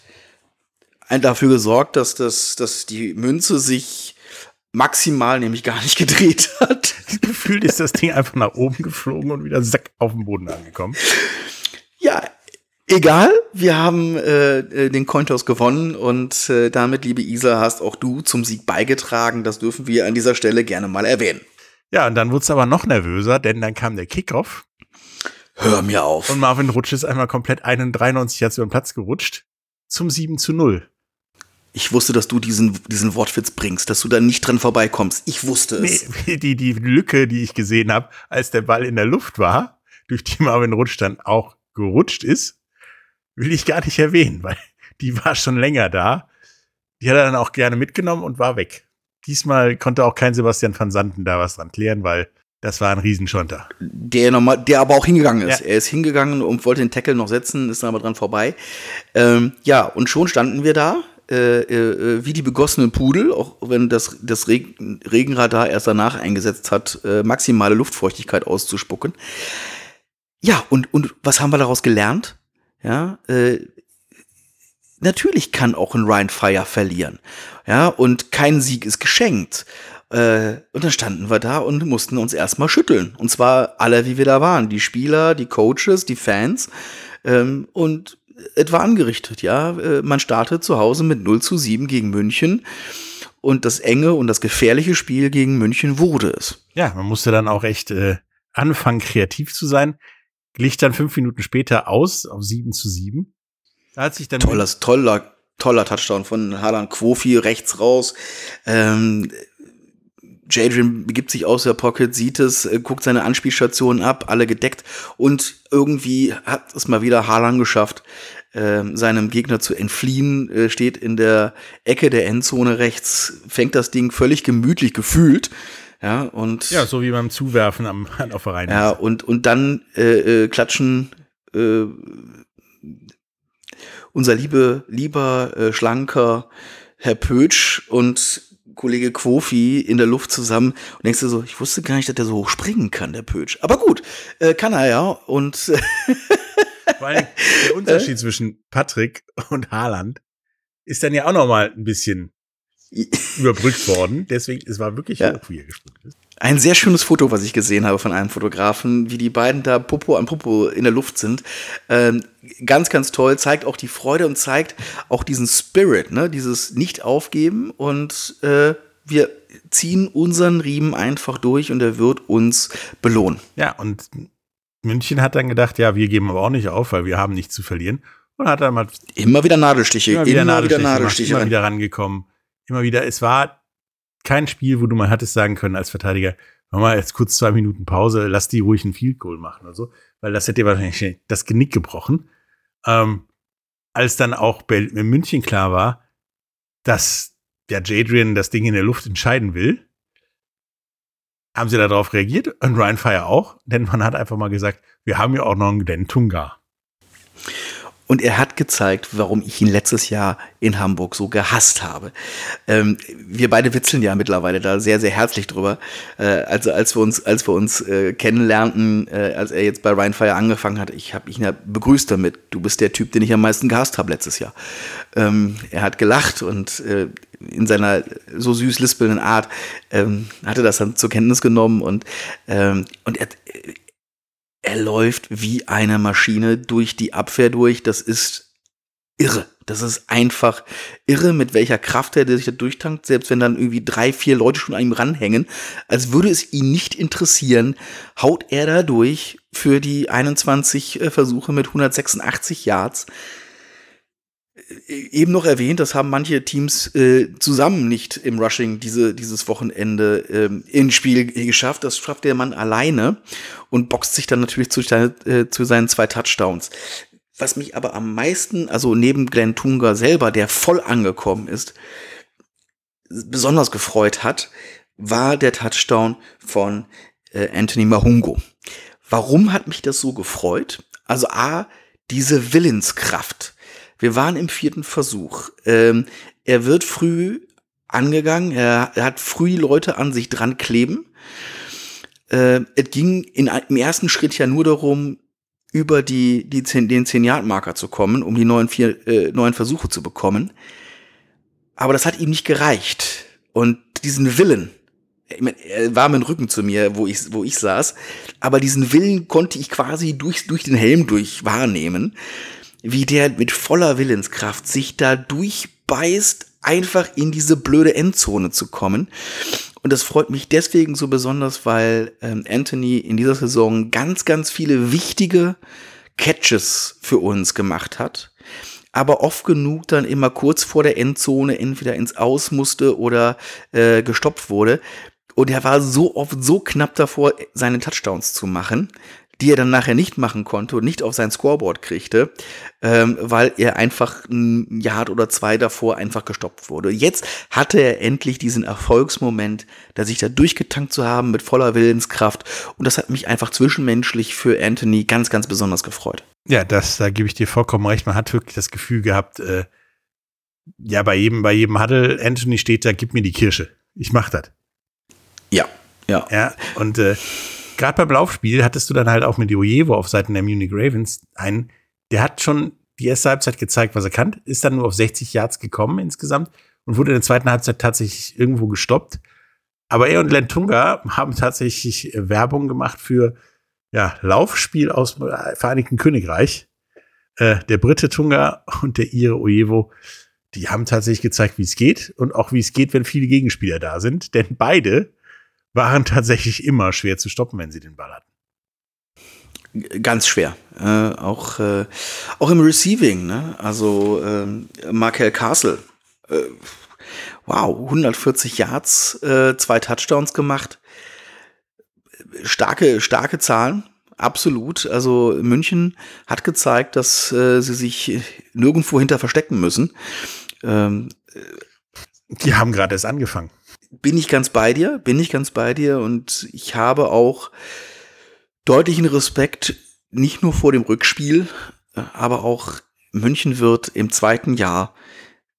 dafür gesorgt, dass, das, dass die Münze sich maximal nämlich gar nicht gedreht hat. Gefühlt ist das Ding einfach nach oben geflogen und wieder sack auf dem Boden angekommen. Egal, wir haben äh, äh, den Cointos gewonnen und äh, damit, liebe Isa, hast auch du zum Sieg beigetragen. Das dürfen wir an dieser Stelle gerne mal erwähnen. Ja, und dann wurde es aber noch nervöser, denn dann kam der Kickoff. Hör mir auf. Und Marvin Rutsch ist einmal komplett 91 Yards über den Platz gerutscht zum 7 zu 0. Ich wusste, dass du diesen, diesen Wortwitz bringst, dass du da nicht dran vorbeikommst. Ich wusste es. Nee, die, die Lücke, die ich gesehen habe, als der Ball in der Luft war, durch die Marvin Rutsch dann auch gerutscht ist, will ich gar nicht erwähnen, weil die war schon länger da. Die hat er dann auch gerne mitgenommen und war weg. Diesmal konnte auch kein Sebastian van Santen da was dran klären, weil das war ein Riesenschonter. Der nochmal, der aber auch hingegangen ist. Ja. Er ist hingegangen und wollte den Tackle noch setzen, ist dann aber dran vorbei. Ähm, ja, und schon standen wir da, äh, äh, wie die begossenen Pudel, auch wenn das, das Regen, Regenradar erst danach eingesetzt hat, äh, maximale Luftfeuchtigkeit auszuspucken. Ja, und, und was haben wir daraus gelernt? Ja, äh, natürlich kann auch ein Ryan Fire verlieren. Ja, und kein Sieg ist geschenkt. Äh, und dann standen wir da und mussten uns erstmal schütteln. Und zwar alle, wie wir da waren. Die Spieler, die Coaches, die Fans. Ähm, und etwa angerichtet, ja. Äh, man startet zu Hause mit 0 zu 7 gegen München. Und das enge und das gefährliche Spiel gegen München wurde es. Ja, man musste dann auch echt äh, anfangen, kreativ zu sein glich dann fünf Minuten später aus auf 7 zu 7. Da hat sich dann. Tolles, toller, toller Touchdown von Harlan Quofi rechts raus. Ähm, Jadrian begibt sich aus der Pocket, sieht es, äh, guckt seine Anspielstationen ab, alle gedeckt und irgendwie hat es mal wieder Harlan geschafft, äh, seinem Gegner zu entfliehen, äh, steht in der Ecke der Endzone rechts, fängt das Ding völlig gemütlich gefühlt ja, und. Ja, so wie beim Zuwerfen am, Reihe. Ja, und, und dann äh, äh, klatschen äh, unser liebe, lieber, äh, schlanker Herr Pötsch und Kollege Quofi in der Luft zusammen und denkst du so, ich wusste gar nicht, dass der so hoch springen kann, der Pötsch. Aber gut, äh, kann er ja und Weil der Unterschied zwischen Patrick und Haaland ist dann ja auch noch mal ein bisschen überbrückt worden. Deswegen, es war wirklich Ja. hoch, wie er gesprungen ist. Ein sehr schönes Foto, was ich gesehen habe von einem Fotografen, wie die beiden da Popo an Popo in der Luft sind. Ähm, ganz, ganz toll, zeigt auch die Freude und zeigt auch diesen Spirit, ne? dieses Nicht-Aufgeben und äh, wir ziehen unseren Riemen einfach durch und er wird uns belohnen. Ja, und München hat dann gedacht, ja, wir geben aber auch nicht auf, weil wir haben nichts zu verlieren. Und hat dann mal Immer wieder Nadelstiche, immer wieder Nadelstiche, gemacht, Nadelstiche immer wieder rangekommen. Immer wieder, es war kein Spiel, wo du mal hattest sagen können als Verteidiger, mach mal jetzt kurz zwei Minuten Pause, lass die ruhig ein Field Goal machen oder so, weil das hätte dir wahrscheinlich das Genick gebrochen. Ähm, als dann auch in München klar war, dass der Jadrian das Ding in der Luft entscheiden will, haben sie darauf reagiert und Ryan Fire auch, denn man hat einfach mal gesagt, wir haben ja auch noch einen Glenn Tunga. Und er hat gezeigt, warum ich ihn letztes Jahr in Hamburg so gehasst habe. Ähm, wir beide witzeln ja mittlerweile da sehr, sehr herzlich drüber. Äh, also als wir uns, als wir uns äh, kennenlernten, äh, als er jetzt bei Ryan Fire angefangen hat, ich habe ihn ja begrüßt damit. Du bist der Typ, den ich am meisten gehasst habe letztes Jahr. Ähm, er hat gelacht und äh, in seiner so süß lispelnden Art ähm, hatte das dann zur Kenntnis genommen und, ähm, und er, er läuft wie eine Maschine durch die Abwehr durch. Das ist irre. Das ist einfach irre, mit welcher Kraft er sich da durchtankt, selbst wenn dann irgendwie drei, vier Leute schon an ihm ranhängen. Als würde es ihn nicht interessieren, haut er da durch für die 21 äh, Versuche mit 186 Yards. Äh, Eben noch erwähnt, das haben manche Teams äh, zusammen nicht im Rushing diese, dieses Wochenende ähm, ins Spiel geschafft. Das schafft der Mann alleine und boxt sich dann natürlich zu, äh, zu seinen zwei Touchdowns. Was mich aber am meisten, also neben Glenn Tunga selber, der voll angekommen ist, besonders gefreut hat, war der Touchdown von äh, Anthony Mahungo. Warum hat mich das so gefreut? Also A, diese Willenskraft. Wir waren im vierten Versuch. Ähm, er wird früh angegangen, er, er hat früh Leute an sich dran kleben. Äh, es ging in, im ersten Schritt ja nur darum, über die, die 10, den 10-Yard-Marker zu kommen, um die neuen, vier, äh, neuen Versuche zu bekommen. Aber das hat ihm nicht gereicht. Und diesen Willen, ich mein, er war mit dem Rücken zu mir, wo ich, wo ich saß, aber diesen Willen konnte ich quasi durch, durch den Helm durch wahrnehmen, wie der mit voller Willenskraft sich da durchbeißt, einfach in diese blöde Endzone zu kommen. Und das freut mich deswegen so besonders, weil ähm, Anthony in dieser Saison ganz, ganz viele wichtige Catches für uns gemacht hat. Aber oft genug dann immer kurz vor der Endzone entweder ins Aus musste oder äh, gestoppt wurde. Und er war so oft so knapp davor, seine Touchdowns zu machen, die er dann nachher nicht machen konnte und nicht auf sein Scoreboard kriegte, ähm, weil er einfach ein Yard oder zwei davor einfach gestoppt wurde. Jetzt hatte er endlich diesen Erfolgsmoment, da sich da durchgetankt zu haben mit voller Willenskraft. Und das hat mich einfach zwischenmenschlich für Anthony ganz, ganz besonders gefreut. Ja, das, da gebe ich dir vollkommen recht. Man hat wirklich das Gefühl gehabt, äh, ja, bei jedem, bei jedem Huddle, Anthony steht da, gib mir die Kirsche. Ich mach das. Ja, ja. Ja, und äh, gerade beim Laufspiel hattest du dann halt auch mit Ojevo auf Seiten der Munich Ravens einen, der hat schon die erste Halbzeit gezeigt, was er kann, ist dann nur auf 60 Yards gekommen insgesamt und wurde in der zweiten Halbzeit tatsächlich irgendwo gestoppt. Aber er und Len Tunga haben tatsächlich Werbung gemacht für ja, Laufspiel aus dem Vereinigten Königreich. Äh, der Brite Tunga und der Ire Ojevo, die haben tatsächlich gezeigt, wie es geht und auch wie es geht, wenn viele Gegenspieler da sind. Denn beide waren tatsächlich immer schwer zu stoppen, wenn sie den Ball hatten. Ganz schwer. Äh, auch, äh, auch im Receiving, ne? Also ähm, Markel Castle. Äh, wow, 140 Yards, äh, zwei Touchdowns gemacht. Starke, starke Zahlen. Absolut. Also München hat gezeigt, dass äh, sie sich nirgendwo hinter verstecken müssen. Ähm, Die haben gerade erst angefangen. Bin ich ganz bei dir, bin ich ganz bei dir und ich habe auch deutlichen Respekt, nicht nur vor dem Rückspiel, äh, aber auch München wird im zweiten Jahr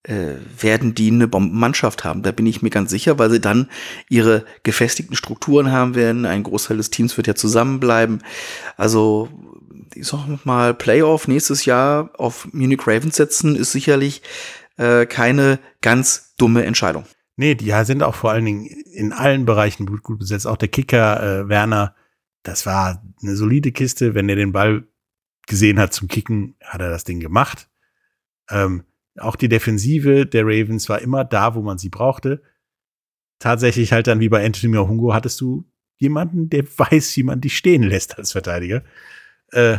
äh, werden die eine Bombenmannschaft haben. Da bin ich mir ganz sicher, weil sie dann ihre gefestigten Strukturen haben werden. Ein Großteil des Teams wird ja zusammenbleiben. Also ich sag mal, Playoff nächstes Jahr auf Munich Ravens setzen ist sicherlich äh, keine ganz dumme Entscheidung. Nee, die sind auch vor allen Dingen in allen Bereichen gut, gut besetzt. Auch der Kicker äh, Werner, das war eine solide Kiste. Wenn er den Ball gesehen hat zum Kicken, hat er das Ding gemacht. Ähm, auch die Defensive der Ravens war immer da, wo man sie brauchte. Tatsächlich halt dann wie bei Anthony Mahungo hattest du jemanden, der weiß, wie man dich stehen lässt als Verteidiger. Äh,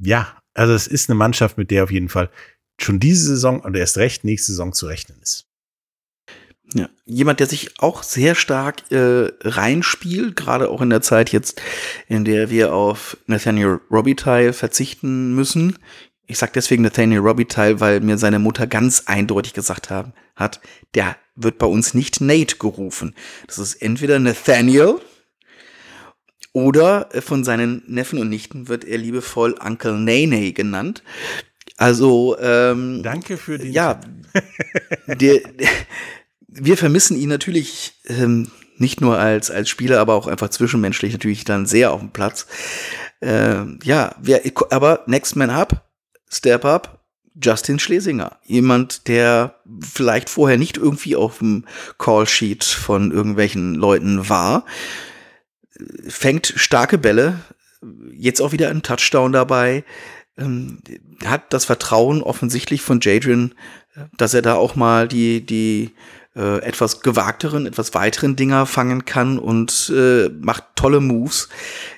ja, also es ist eine Mannschaft, mit der auf jeden Fall schon diese Saison und erst recht nächste Saison zu rechnen ist. Ja, jemand, der sich auch sehr stark äh, reinspielt, gerade auch in der Zeit jetzt, in der wir auf Nathaniel Robitaille verzichten müssen. Ich sag deswegen Nathaniel Robitaille, weil mir seine Mutter ganz eindeutig gesagt haben, hat, der wird bei uns nicht Nate gerufen. Das ist entweder Nathaniel oder von seinen Neffen und Nichten wird er liebevoll Uncle Nene genannt. Also ähm, danke für den ja, der, wir vermissen ihn natürlich ähm, nicht nur als, als Spieler, aber auch einfach zwischenmenschlich natürlich dann sehr auf dem Platz. Ähm, ja, wer, aber Next Man Up, Step Up, Justin Schlesinger. Jemand, der vielleicht vorher nicht irgendwie auf dem Callsheet von irgendwelchen Leuten war. Fängt starke Bälle, jetzt auch wieder ein Touchdown dabei. Ähm, hat das Vertrauen offensichtlich von Jadrian, dass er da auch mal die, die äh, etwas gewagteren, etwas weiteren Dinger fangen kann und äh, macht tolle Moves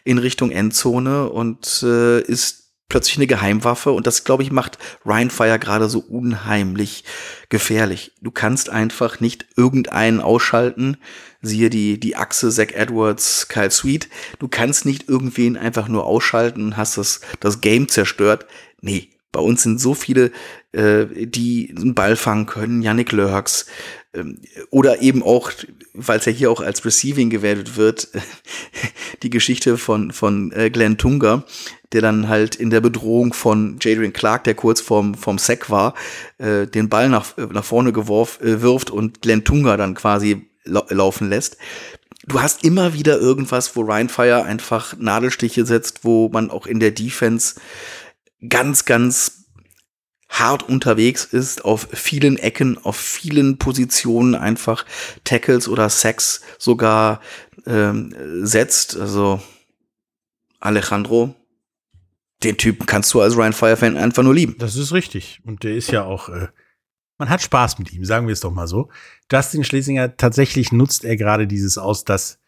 in Richtung Endzone und äh, ist plötzlich eine Geheimwaffe und das, glaube ich, macht Ryan Fire gerade so unheimlich gefährlich. Du kannst einfach nicht irgendeinen ausschalten, siehe die, die Achse Zach Edwards, Kyle Sweet. Du kannst nicht irgendwen einfach nur ausschalten und hast das, das Game zerstört. Nee, bei uns sind so viele, äh, die einen Ball fangen können. Yannick Lurks, ähm, oder eben auch, weil es ja hier auch als Receiving gewertet wird, die Geschichte von, von äh, Glenn Tunga, der dann halt in der Bedrohung von Jadrian Clark, der kurz vorm, vorm Sack war, äh, den Ball nach, äh, nach vorne geworfen äh, wirft und Glenn Tunga dann quasi lau laufen lässt. Du hast immer wieder irgendwas, wo Ryan Fire einfach Nadelstiche setzt, wo man auch in der Defense ganz, ganz hart unterwegs ist, auf vielen Ecken, auf vielen Positionen einfach Tackles oder Sacks sogar ähm, setzt. Also Alejandro, den Typen kannst du als Ryan Fire-Fan einfach nur lieben. Das ist richtig. Und der ist ja auch, äh, man hat Spaß mit ihm, sagen wir es doch mal so. Justin Schlesinger, tatsächlich nutzt er gerade dieses aus, dass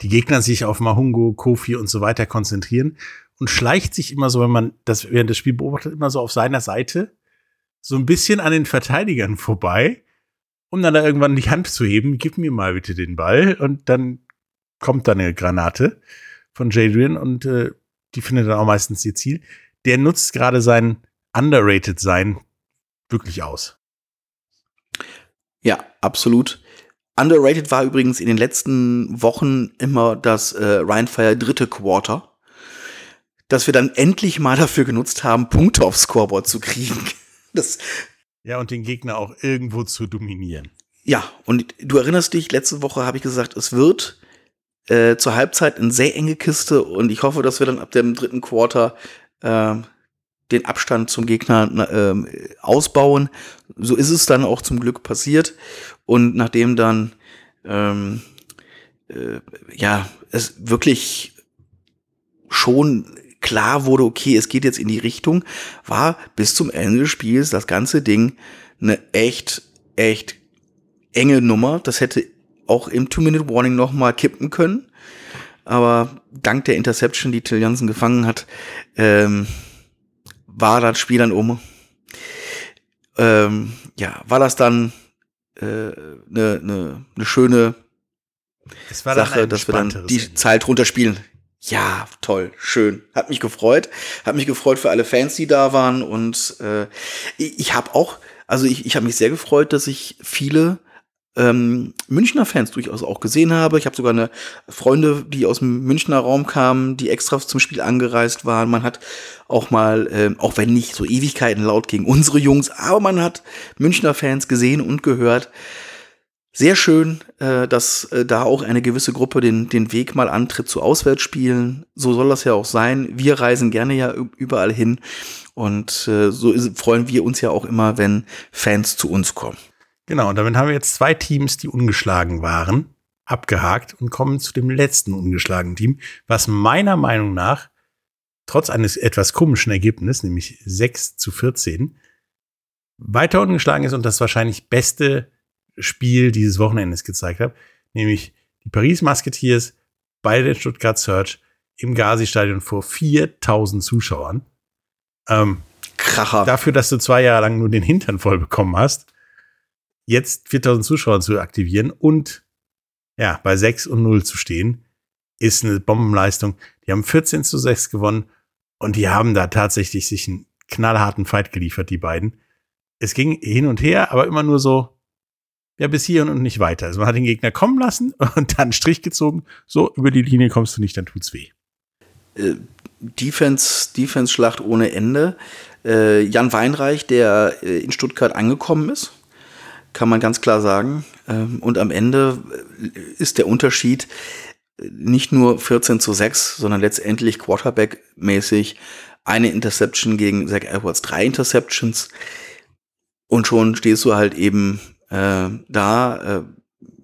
die Gegner sich auf Mahungo, Kofi und so weiter konzentrieren und schleicht sich immer so, wenn man das während des Spiels beobachtet, immer so auf seiner Seite, so ein bisschen an den Verteidigern vorbei, um dann da irgendwann die Hand zu heben, gib mir mal bitte den Ball und dann kommt da eine Granate von Jadrian und äh, die findet dann auch meistens ihr Ziel. Der nutzt gerade sein underrated sein wirklich aus. Ja, absolut. Underrated war übrigens in den letzten Wochen immer das äh, Ryan Fire dritte Quarter dass wir dann endlich mal dafür genutzt haben, Punkte aufs Scoreboard zu kriegen. Das ja, und den Gegner auch irgendwo zu dominieren. Ja, und du erinnerst dich, letzte Woche habe ich gesagt, es wird äh, zur Halbzeit eine sehr enge Kiste und ich hoffe, dass wir dann ab dem dritten Quarter äh, den Abstand zum Gegner äh, ausbauen. So ist es dann auch zum Glück passiert. Und nachdem dann ähm, äh, ja es wirklich schon klar wurde, okay, es geht jetzt in die Richtung, war bis zum Ende des Spiels das ganze Ding eine echt, echt enge Nummer. Das hätte auch im Two-Minute-Warning noch mal kippen können. Aber dank der Interception, die Till Jansen gefangen hat, ähm, war das Spiel dann um. Ähm, ja, war das dann eine äh, ne, ne, ne schöne Sache, dass wir dann die Ende. Zeit runterspielen. Ja, toll, schön. Hat mich gefreut. Hat mich gefreut für alle Fans, die da waren. Und äh, ich, ich habe auch, also ich, ich habe mich sehr gefreut, dass ich viele ähm, Münchner Fans durchaus auch gesehen habe. Ich habe sogar eine Freunde, die aus dem Münchner Raum kamen, die extra zum Spiel angereist waren. Man hat auch mal, ähm, auch wenn nicht so Ewigkeiten laut gegen unsere Jungs, aber man hat Münchner Fans gesehen und gehört sehr schön, äh, dass äh, da auch eine gewisse Gruppe den, den Weg mal antritt zu Auswärtsspielen. So soll das ja auch sein. Wir reisen gerne ja überall hin. Und äh, so freuen wir uns ja auch immer, wenn Fans zu uns kommen. Genau, und damit haben wir jetzt zwei Teams, die ungeschlagen waren, abgehakt und kommen zu dem letzten ungeschlagenen Team, was meiner Meinung nach trotz eines etwas komischen Ergebnisses, nämlich 6 zu 14, weiter ungeschlagen ist und das wahrscheinlich beste Spiel dieses Wochenendes gezeigt hat, nämlich die Paris Musketeers bei den Stuttgart Search im Gazi-Stadion vor 4000 Zuschauern. Ähm, Kracher. dafür, dass du zwei Jahre lang nur den Hintern voll bekommen hast, jetzt 4000 Zuschauer zu aktivieren und ja, bei 6 und 0 zu stehen, ist eine Bombenleistung. Die haben 14 zu 6 gewonnen und die haben da tatsächlich sich einen knallharten Fight geliefert, die beiden. Es ging hin und her, aber immer nur so, ja, bis hier und nicht weiter. Also man hat den Gegner kommen lassen und dann einen Strich gezogen. So, über die Linie kommst du nicht, dann tut's weh. Äh, Defense, Defense-Schlacht ohne Ende. Äh, Jan Weinreich, der äh, in Stuttgart angekommen ist, kann man ganz klar sagen. Ähm, und am Ende äh, ist der Unterschied äh, nicht nur 14 zu 6, sondern letztendlich Quarterback-mäßig eine Interception gegen Zach Edwards, drei Interceptions. Und schon stehst du halt eben äh, da äh,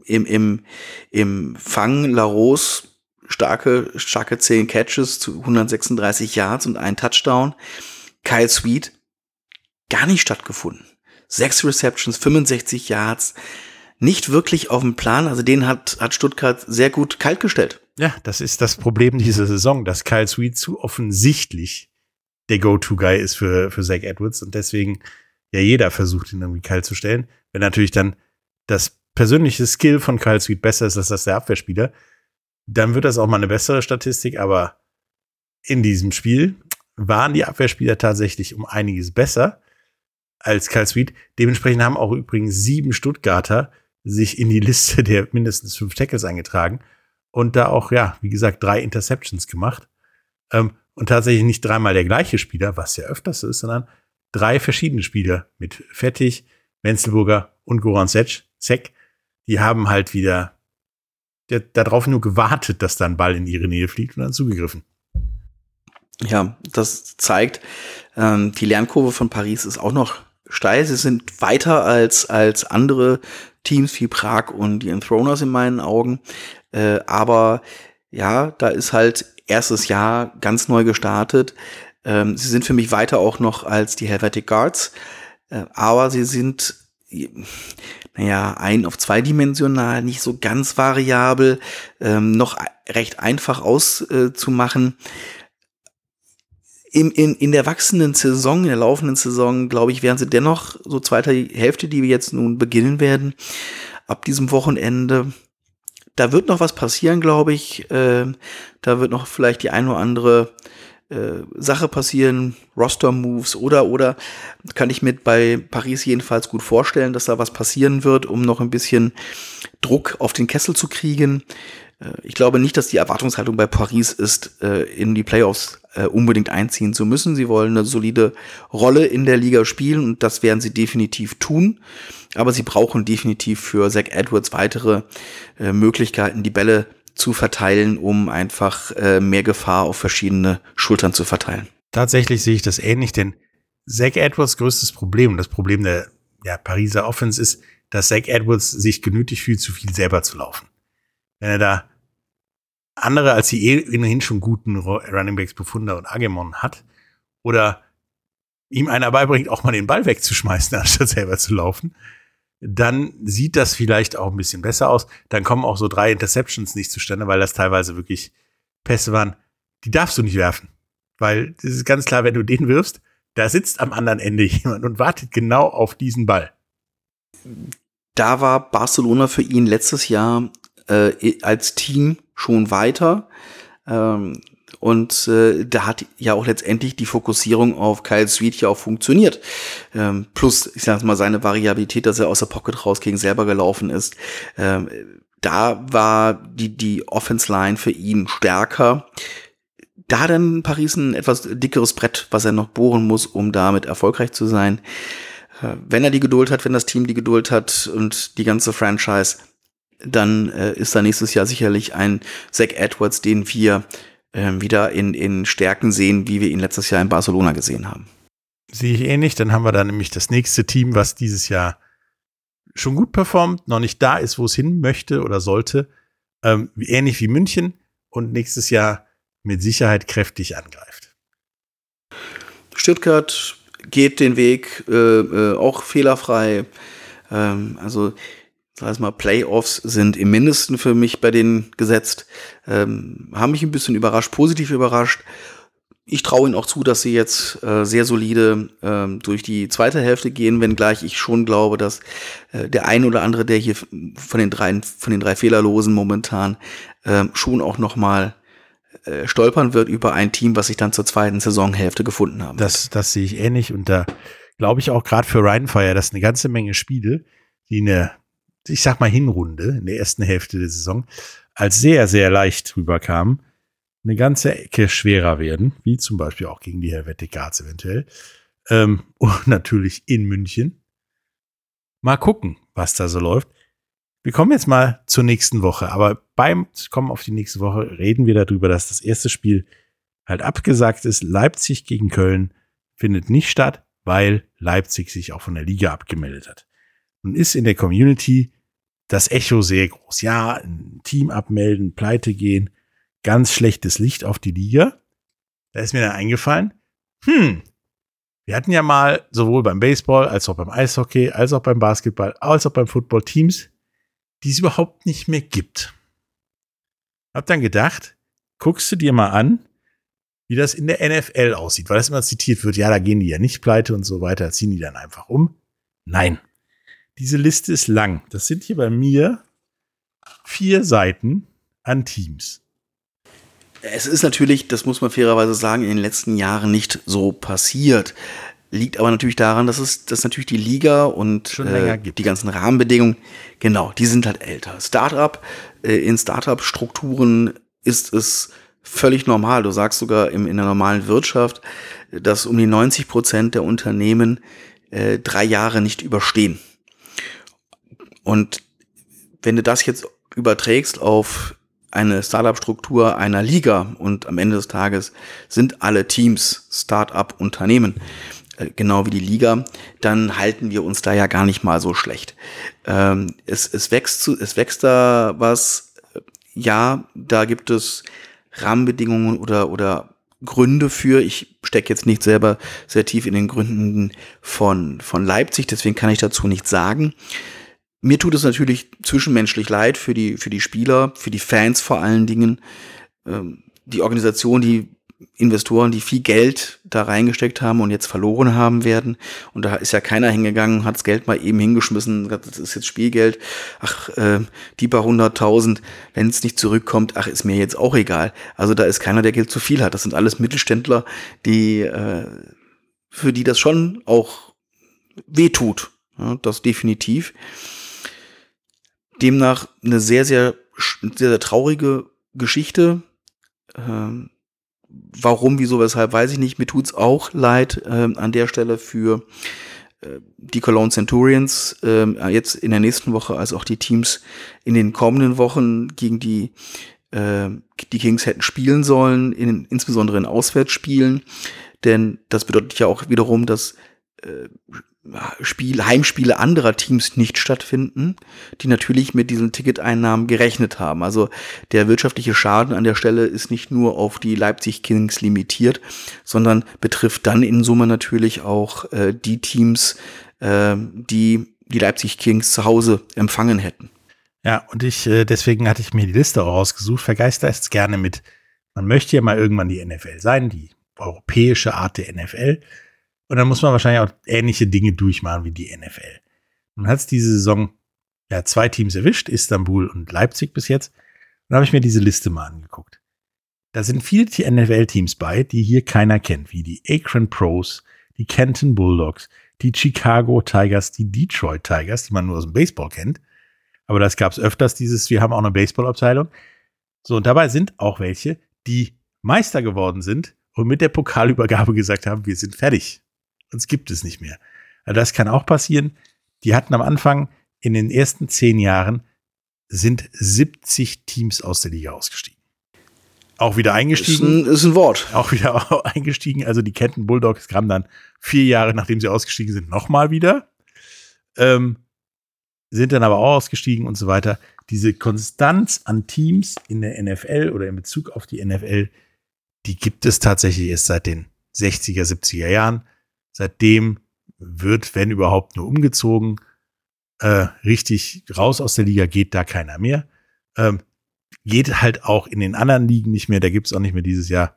im, im, im Fang Larose starke, starke 10 Catches zu 136 Yards und ein Touchdown. Kyle Sweet gar nicht stattgefunden. Sechs Receptions, 65 Yards, nicht wirklich auf dem Plan. Also den hat, hat Stuttgart sehr gut kalt gestellt. Ja, das ist das Problem dieser Saison, dass Kyle Sweet zu offensichtlich der Go-To-Guy ist für, für Zach Edwards und deswegen ja jeder versucht, ihn irgendwie kalt zu stellen. Wenn natürlich dann das persönliche Skill von Kyle Sweet besser ist als das der Abwehrspieler, dann wird das auch mal eine bessere Statistik, aber in diesem Spiel waren die Abwehrspieler tatsächlich um einiges besser als Kyle Sweet. Dementsprechend haben auch übrigens sieben Stuttgarter sich in die Liste der mindestens fünf Tackles eingetragen und da auch, ja, wie gesagt, drei Interceptions gemacht. Ähm, und tatsächlich nicht dreimal der gleiche Spieler, was ja öfters ist, sondern drei verschiedene Spieler mit Fettig, Wenzelburger und Goran Sek. Die haben halt wieder darauf nur gewartet, dass da ein Ball in ihre Nähe fliegt und dann zugegriffen. Ja, das zeigt, ähm, die Lernkurve von Paris ist auch noch steil. Sie sind weiter als, als andere Teams wie Prag und die Enthroners in meinen Augen. Äh, aber ja, da ist halt erstes Jahr ganz neu gestartet. Ähm, sie sind für mich weiter auch noch als die Helvetic Guards. Äh, aber sie sind naja, ein- auf zweidimensional, nicht so ganz variabel, ähm, noch recht einfach auszumachen. in, in, in der wachsenden Saison, in der laufenden Saison, glaube ich, werden sie dennoch so zweiter Hälfte, die wir jetzt nun beginnen werden, ab diesem Wochenende. Da wird noch was passieren, glaube ich. Äh, da wird noch vielleicht die ein oder andere äh, Sache passieren, Roster-Moves oder, oder kann ich mir bei Paris jedenfalls gut vorstellen, dass da was passieren wird, um noch ein bisschen Druck auf den Kessel zu kriegen. Äh, ich glaube nicht, dass die Erwartungshaltung bei Paris ist, äh, in die Playoffs unbedingt einziehen zu müssen. Sie wollen eine solide Rolle in der Liga spielen und das werden sie definitiv tun. Aber sie brauchen definitiv für Zach Edwards weitere Möglichkeiten, die Bälle zu verteilen, um einfach äh, mehr Gefahr auf verschiedene Schultern zu verteilen. Tatsächlich sehe ich das ähnlich, denn Zach Edwards größtes Problem, das Problem der, der Pariser Offense ist, dass Zach Edwards sich genötigt fühlt, zu viel selber zu laufen. Wenn er da andere als die eh ohnehin schon guten Runningbacks Befunder und Agemon hat oder ihm einer beibringt, auch mal den Ball wegzuschmeißen, anstatt selber zu laufen, dann sieht das vielleicht auch ein bisschen besser aus. Dann kommen auch so drei Interceptions nicht zustande, weil das teilweise wirklich Pässe waren. Die darfst du nicht werfen. Weil es ist ganz klar, wenn du den wirfst, da sitzt am anderen Ende jemand und wartet genau auf diesen Ball. Da war Barcelona für ihn letztes Jahr äh, als Team schon weiter. Ähm, und äh, da hat ja auch letztendlich die Fokussierung auf Kyle Sweet ja auch funktioniert. Ähm, plus, ich sag mal, seine Variabilität, dass er aus der Pocket raus gegen selber gelaufen ist. Ähm, da war die, die Offense Line für ihn stärker. Da hat dann Paris ein etwas dickeres Brett, was er noch bohren muss, um damit erfolgreich zu sein. Äh, wenn er die Geduld hat, wenn das Team die Geduld hat und die ganze Franchise, dann äh, ist da nächstes Jahr sicherlich ein Zach Edwards, den wir ähm, wieder in, in Stärken sehen, wie wir ihn letztes Jahr in Barcelona gesehen haben. Sehe ich ähnlich. Dann haben wir da nämlich das nächste Team, was dieses Jahr schon gut performt, noch nicht da ist, wo es hin möchte oder sollte. Ähm, ähnlich wie München und nächstes Jahr mit Sicherheit kräftig angreift. Stuttgart geht den Weg äh, äh, auch fehlerfrei. Ähm, also, sag ich mal, Playoffs sind im Mindesten für mich bei denen gesetzt. Ähm, haben mich ein bisschen überrascht, positiv überrascht. Ich traue ihnen auch zu, dass sie jetzt äh, sehr solide ähm, durch die zweite Hälfte gehen, wenngleich ich schon glaube, dass äh, der ein oder andere, der hier von den drei, von den drei Fehlerlosen momentan ähm, schon auch noch mal äh, stolpern wird über ein Team, was sich dann zur zweiten Saisonhälfte gefunden haben. Das, das sehe ich ähnlich und da glaube ich auch gerade für Rheinfire, dass eine ganze Menge Spiele, die eine, ich sag mal Hinrunde in der ersten Hälfte der Saison als sehr, sehr leicht rüberkamen, eine ganze Ecke schwerer werden, wie zum Beispiel auch gegen die Helvetic Guards eventuell. Ähm, und natürlich in München. Mal gucken, was da so läuft. Wir kommen jetzt mal zur nächsten Woche, aber beim Kommen auf die nächste Woche reden wir darüber, dass das erste Spiel halt abgesagt ist. Leipzig gegen Köln findet nicht statt, weil Leipzig sich auch von der Liga abgemeldet hat. Nun ist in der Community das Echo sehr groß. Ja, ein Team abmelden, pleite gehen ganz schlechtes Licht auf die Liga. Da ist mir dann eingefallen, hm, wir hatten ja mal sowohl beim Baseball als auch beim Eishockey, als auch beim Basketball, als auch beim Football Teams, die es überhaupt nicht mehr gibt. Hab dann gedacht, guckst du dir mal an, wie das in der NFL aussieht, weil das immer zitiert wird, ja, da gehen die ja nicht pleite und so weiter, ziehen die dann einfach um. Nein. Diese Liste ist lang. Das sind hier bei mir vier Seiten an Teams. Es ist natürlich, das muss man fairerweise sagen, in den letzten Jahren nicht so passiert. Liegt aber natürlich daran, dass es dass natürlich die Liga und äh, die ganzen Rahmenbedingungen, genau, die sind halt älter. Startup, äh, in Startup-Strukturen ist es völlig normal. Du sagst sogar im, in der normalen Wirtschaft, dass um die 90 Prozent der Unternehmen äh, drei Jahre nicht überstehen. Und wenn du das jetzt überträgst auf eine Startup-Struktur einer Liga und am Ende des Tages sind alle Teams Startup-Unternehmen, äh, genau wie die Liga, dann halten wir uns da ja gar nicht mal so schlecht. Ähm, es, es, wächst es wächst da was, ja, da gibt es Rahmenbedingungen oder, oder Gründe für. Ich stecke jetzt nicht selber sehr tief in den Gründen von, von Leipzig, deswegen kann ich dazu nichts sagen. Mir tut es natürlich zwischenmenschlich leid für die, für die Spieler, für die Fans vor allen Dingen, ähm, die Organisation, die Investoren, die viel Geld da reingesteckt haben und jetzt verloren haben werden. Und da ist ja keiner hingegangen, hat das Geld mal eben hingeschmissen, das ist jetzt Spielgeld. Ach, äh, die paar hunderttausend, wenn es nicht zurückkommt, ach, ist mir jetzt auch egal. Also da ist keiner, der Geld zu viel hat. Das sind alles Mittelständler, die, äh, für die das schon auch wehtut. Ja, das definitiv. Demnach eine sehr, sehr, sehr, sehr traurige Geschichte. Ähm, warum, wieso, weshalb, weiß ich nicht. Mir tut's auch leid ähm, an der Stelle für äh, die Cologne Centurions ähm, jetzt in der nächsten Woche, als auch die Teams in den kommenden Wochen gegen die äh, die Kings hätten spielen sollen, in, insbesondere in Auswärtsspielen. Denn das bedeutet ja auch wiederum, dass äh, Spiel, Heimspiele anderer Teams nicht stattfinden, die natürlich mit diesen Ticketeinnahmen gerechnet haben. Also der wirtschaftliche Schaden an der Stelle ist nicht nur auf die Leipzig Kings limitiert, sondern betrifft dann in Summe natürlich auch äh, die Teams, äh, die die Leipzig Kings zu Hause empfangen hätten. Ja, und ich, äh, deswegen hatte ich mir die Liste auch rausgesucht, vergeister es gerne mit, man möchte ja mal irgendwann die NFL sein, die europäische Art der NFL. Und dann muss man wahrscheinlich auch ähnliche Dinge durchmachen wie die NFL. Nun hat es diese Saison ja zwei Teams erwischt, Istanbul und Leipzig bis jetzt. Und da habe ich mir diese Liste mal angeguckt. Da sind viele NFL-Teams bei, die hier keiner kennt, wie die Akron Pros, die Kenton Bulldogs, die Chicago Tigers, die Detroit Tigers, die man nur aus dem Baseball kennt. Aber das gab es öfters, dieses, wir haben auch eine Baseballabteilung. So, und dabei sind auch welche, die Meister geworden sind und mit der Pokalübergabe gesagt haben, wir sind fertig uns gibt es nicht mehr. Also das kann auch passieren. Die hatten am Anfang in den ersten zehn Jahren sind 70 Teams aus der Liga ausgestiegen. Auch wieder eingestiegen. Ist ein, ist ein Wort. Auch wieder eingestiegen. Also die Kenton Bulldogs kamen dann vier Jahre, nachdem sie ausgestiegen sind, nochmal wieder. Ähm, sind dann aber auch ausgestiegen und so weiter. Diese Konstanz an Teams in der NFL oder in Bezug auf die NFL, die gibt es tatsächlich erst seit den 60er, 70er Jahren. Seitdem wird, wenn überhaupt, nur umgezogen. Äh, richtig raus aus der Liga geht da keiner mehr. Ähm, geht halt auch in den anderen Ligen nicht mehr. Da gibt es auch nicht mehr dieses Jahr.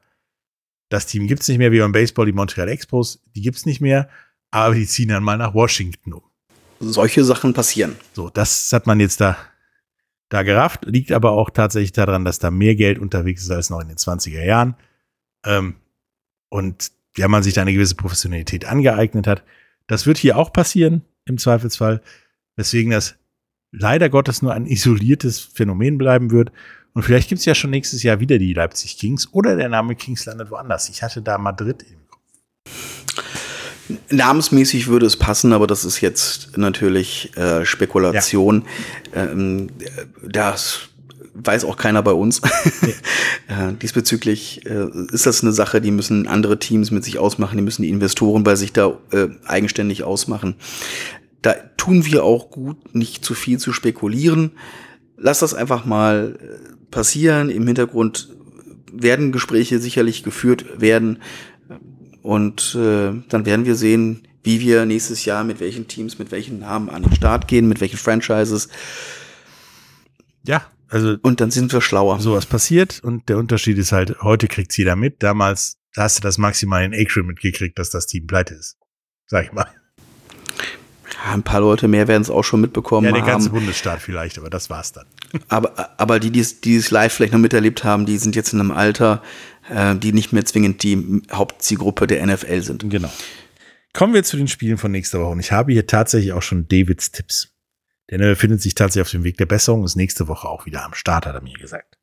Das Team gibt es nicht mehr wie beim Baseball, die Montreal Expos, die gibt es nicht mehr, aber die ziehen dann mal nach Washington um. Solche Sachen passieren. So, das hat man jetzt da, da gerafft, liegt aber auch tatsächlich daran, dass da mehr Geld unterwegs ist als noch in den 20er Jahren. Ähm, und ja, man sich da eine gewisse Professionalität angeeignet hat. Das wird hier auch passieren, im Zweifelsfall. Weswegen das leider Gottes nur ein isoliertes Phänomen bleiben wird. Und vielleicht gibt es ja schon nächstes Jahr wieder die Leipzig Kings oder der Name Kings landet woanders. Ich hatte da Madrid im Kopf. Namensmäßig würde es passen, aber das ist jetzt natürlich äh, Spekulation. Ja. Ähm, das weiß auch keiner bei uns. Nee. äh, diesbezüglich äh, ist das eine Sache, die müssen andere Teams mit sich ausmachen, die müssen die Investoren bei sich da äh, eigenständig ausmachen. Da tun wir auch gut, nicht zu viel zu spekulieren. Lass das einfach mal äh, passieren. Im Hintergrund werden Gespräche sicherlich geführt werden. Und äh, dann werden wir sehen, wie wir nächstes Jahr mit welchen Teams, mit welchen Namen an den Start gehen, mit welchen Franchises. Ja, also. Und dann sind wir schlauer. Sowas passiert und der Unterschied ist halt, heute kriegt jeder mit. Damals hast du das maximal in Acre mitgekriegt, dass das Team pleite ist. Sag ich mal. Ja, ein paar Leute mehr werden es auch schon mitbekommen haben. Ja, der ganze haben. Bundesstaat vielleicht, aber das war's dann. Aber, aber die, die es live vielleicht noch miterlebt haben, die sind jetzt in einem Alter, äh, die nicht mehr zwingend die Hauptzielgruppe der NFL sind. Genau. Kommen wir zu den Spielen von nächster Woche. Und ich habe hier tatsächlich auch schon Davids Tipps. Denn er befindet sich tatsächlich auf dem Weg der Besserung, ist nächste Woche auch wieder am Start, hat er mir gesagt.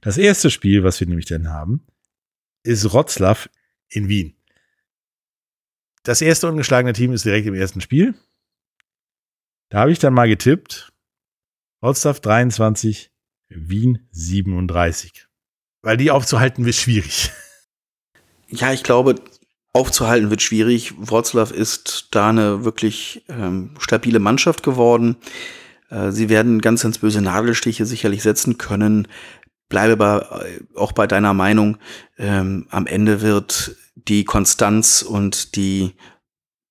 Das erste Spiel, was wir nämlich dann haben, ist Wroclaw in Wien. Das erste ungeschlagene Team ist direkt im ersten Spiel. Da habe ich dann mal getippt. Wroclaw 23, Wien 37. Weil die aufzuhalten wird schwierig. Ja, ich glaube, aufzuhalten wird schwierig. Wroclaw ist da eine wirklich ähm, stabile Mannschaft geworden. Äh, sie werden ganz, ganz böse Nadelstiche sicherlich setzen können. Bleibe aber äh, auch bei deiner Meinung. Ähm, am Ende wird die Konstanz und die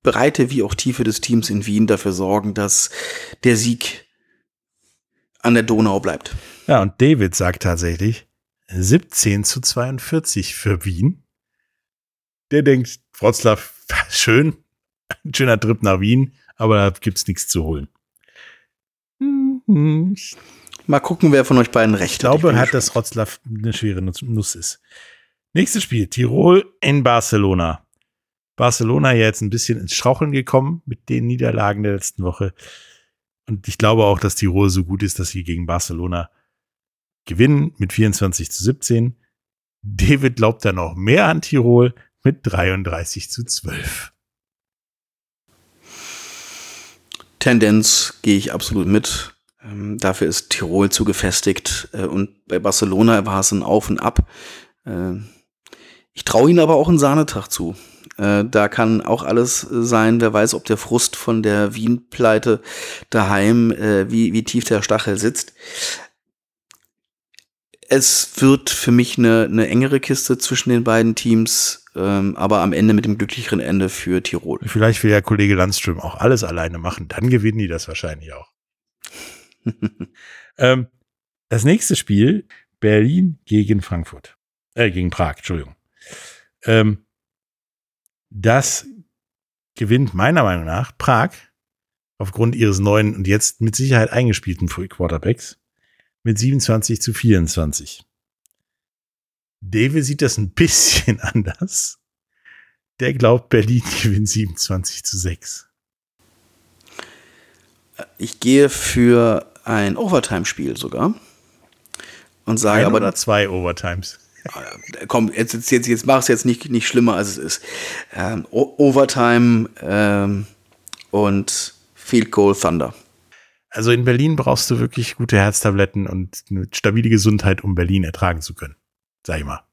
Breite wie auch Tiefe des Teams in Wien dafür sorgen, dass der Sieg an der Donau bleibt. Ja, und David sagt tatsächlich 17 zu 42 für Wien der denkt, Wroclaw, schön, ein schöner Trip nach Wien, aber da gibt's nichts zu holen. Mal gucken, wer von euch beiden recht ich glaube, hat. dass Wroclaw eine schwere Nuss ist. Nächstes Spiel, Tirol in Barcelona. Barcelona jetzt ein bisschen ins Straucheln gekommen mit den Niederlagen der letzten Woche. Und ich glaube auch, dass Tirol so gut ist, dass sie gegen Barcelona gewinnen mit 24 zu 17. David glaubt da noch mehr an Tirol mit 33 zu 12. Tendenz gehe ich absolut mit. Ähm, dafür ist Tirol zu gefestigt äh, und bei Barcelona war es ein Auf und Ab. Äh, ich traue ihnen aber auch einen Sahnetag zu. Äh, da kann auch alles sein. Wer weiß, ob der Frust von der Wien-Pleite daheim, äh, wie, wie tief der Stachel sitzt es wird für mich eine, eine engere Kiste zwischen den beiden Teams, ähm, aber am Ende mit dem glücklicheren Ende für Tirol. Vielleicht will ja Kollege Landström auch alles alleine machen, dann gewinnen die das wahrscheinlich auch. ähm, das nächste Spiel, Berlin gegen Frankfurt. Äh, gegen Prag, Entschuldigung. Ähm, das gewinnt meiner Meinung nach Prag aufgrund ihres neuen und jetzt mit Sicherheit eingespielten Quarterbacks mit 27 zu 24. David sieht das ein bisschen anders. Der glaubt, Berlin gewinnt 27 zu 6. Ich gehe für ein Overtime-Spiel sogar. Und sage ein aber. Oder zwei Overtimes. Komm, jetzt, jetzt, jetzt, jetzt mach es jetzt nicht, nicht schlimmer, als es ist. Ähm, Overtime ähm, und Field Goal Thunder. Also in Berlin brauchst du wirklich gute Herztabletten und eine stabile Gesundheit, um Berlin ertragen zu können. Sag ich mal.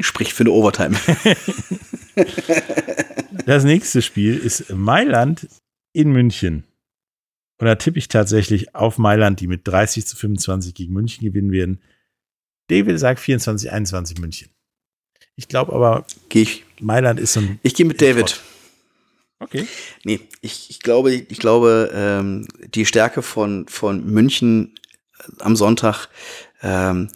Spricht für eine Overtime. das nächste Spiel ist Mailand in München. Und da tippe ich tatsächlich auf Mailand, die mit 30 zu 25 gegen München gewinnen werden. David sagt 24, 21 München. Ich glaube aber, Gehe ich. Mailand ist so ein. Ich gehe mit David. Okay. Nee, ich, ich glaube, ich glaube, ähm, die Stärke von, von München am Sonntag, ähm,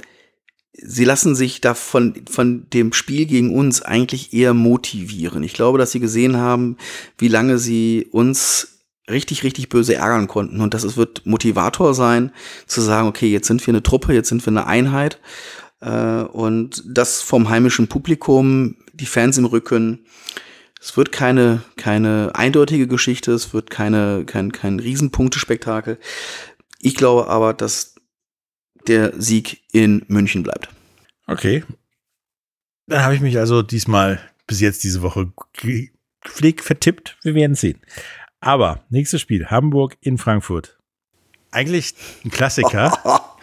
sie lassen sich da von, von dem Spiel gegen uns eigentlich eher motivieren. Ich glaube, dass sie gesehen haben, wie lange sie uns richtig, richtig böse ärgern konnten. Und das es wird Motivator sein, zu sagen, okay, jetzt sind wir eine Truppe, jetzt sind wir eine Einheit. Äh, und das vom heimischen Publikum, die Fans im Rücken. Es wird keine, keine eindeutige Geschichte, es wird keine, kein, kein Riesenpunktespektakel. Ich glaube aber, dass der Sieg in München bleibt. Okay. Dann habe ich mich also diesmal bis jetzt diese Woche ge- gepflegt vertippt. Wir werden sehen. Aber nächstes Spiel, Hamburg in Frankfurt. Eigentlich ein Klassiker.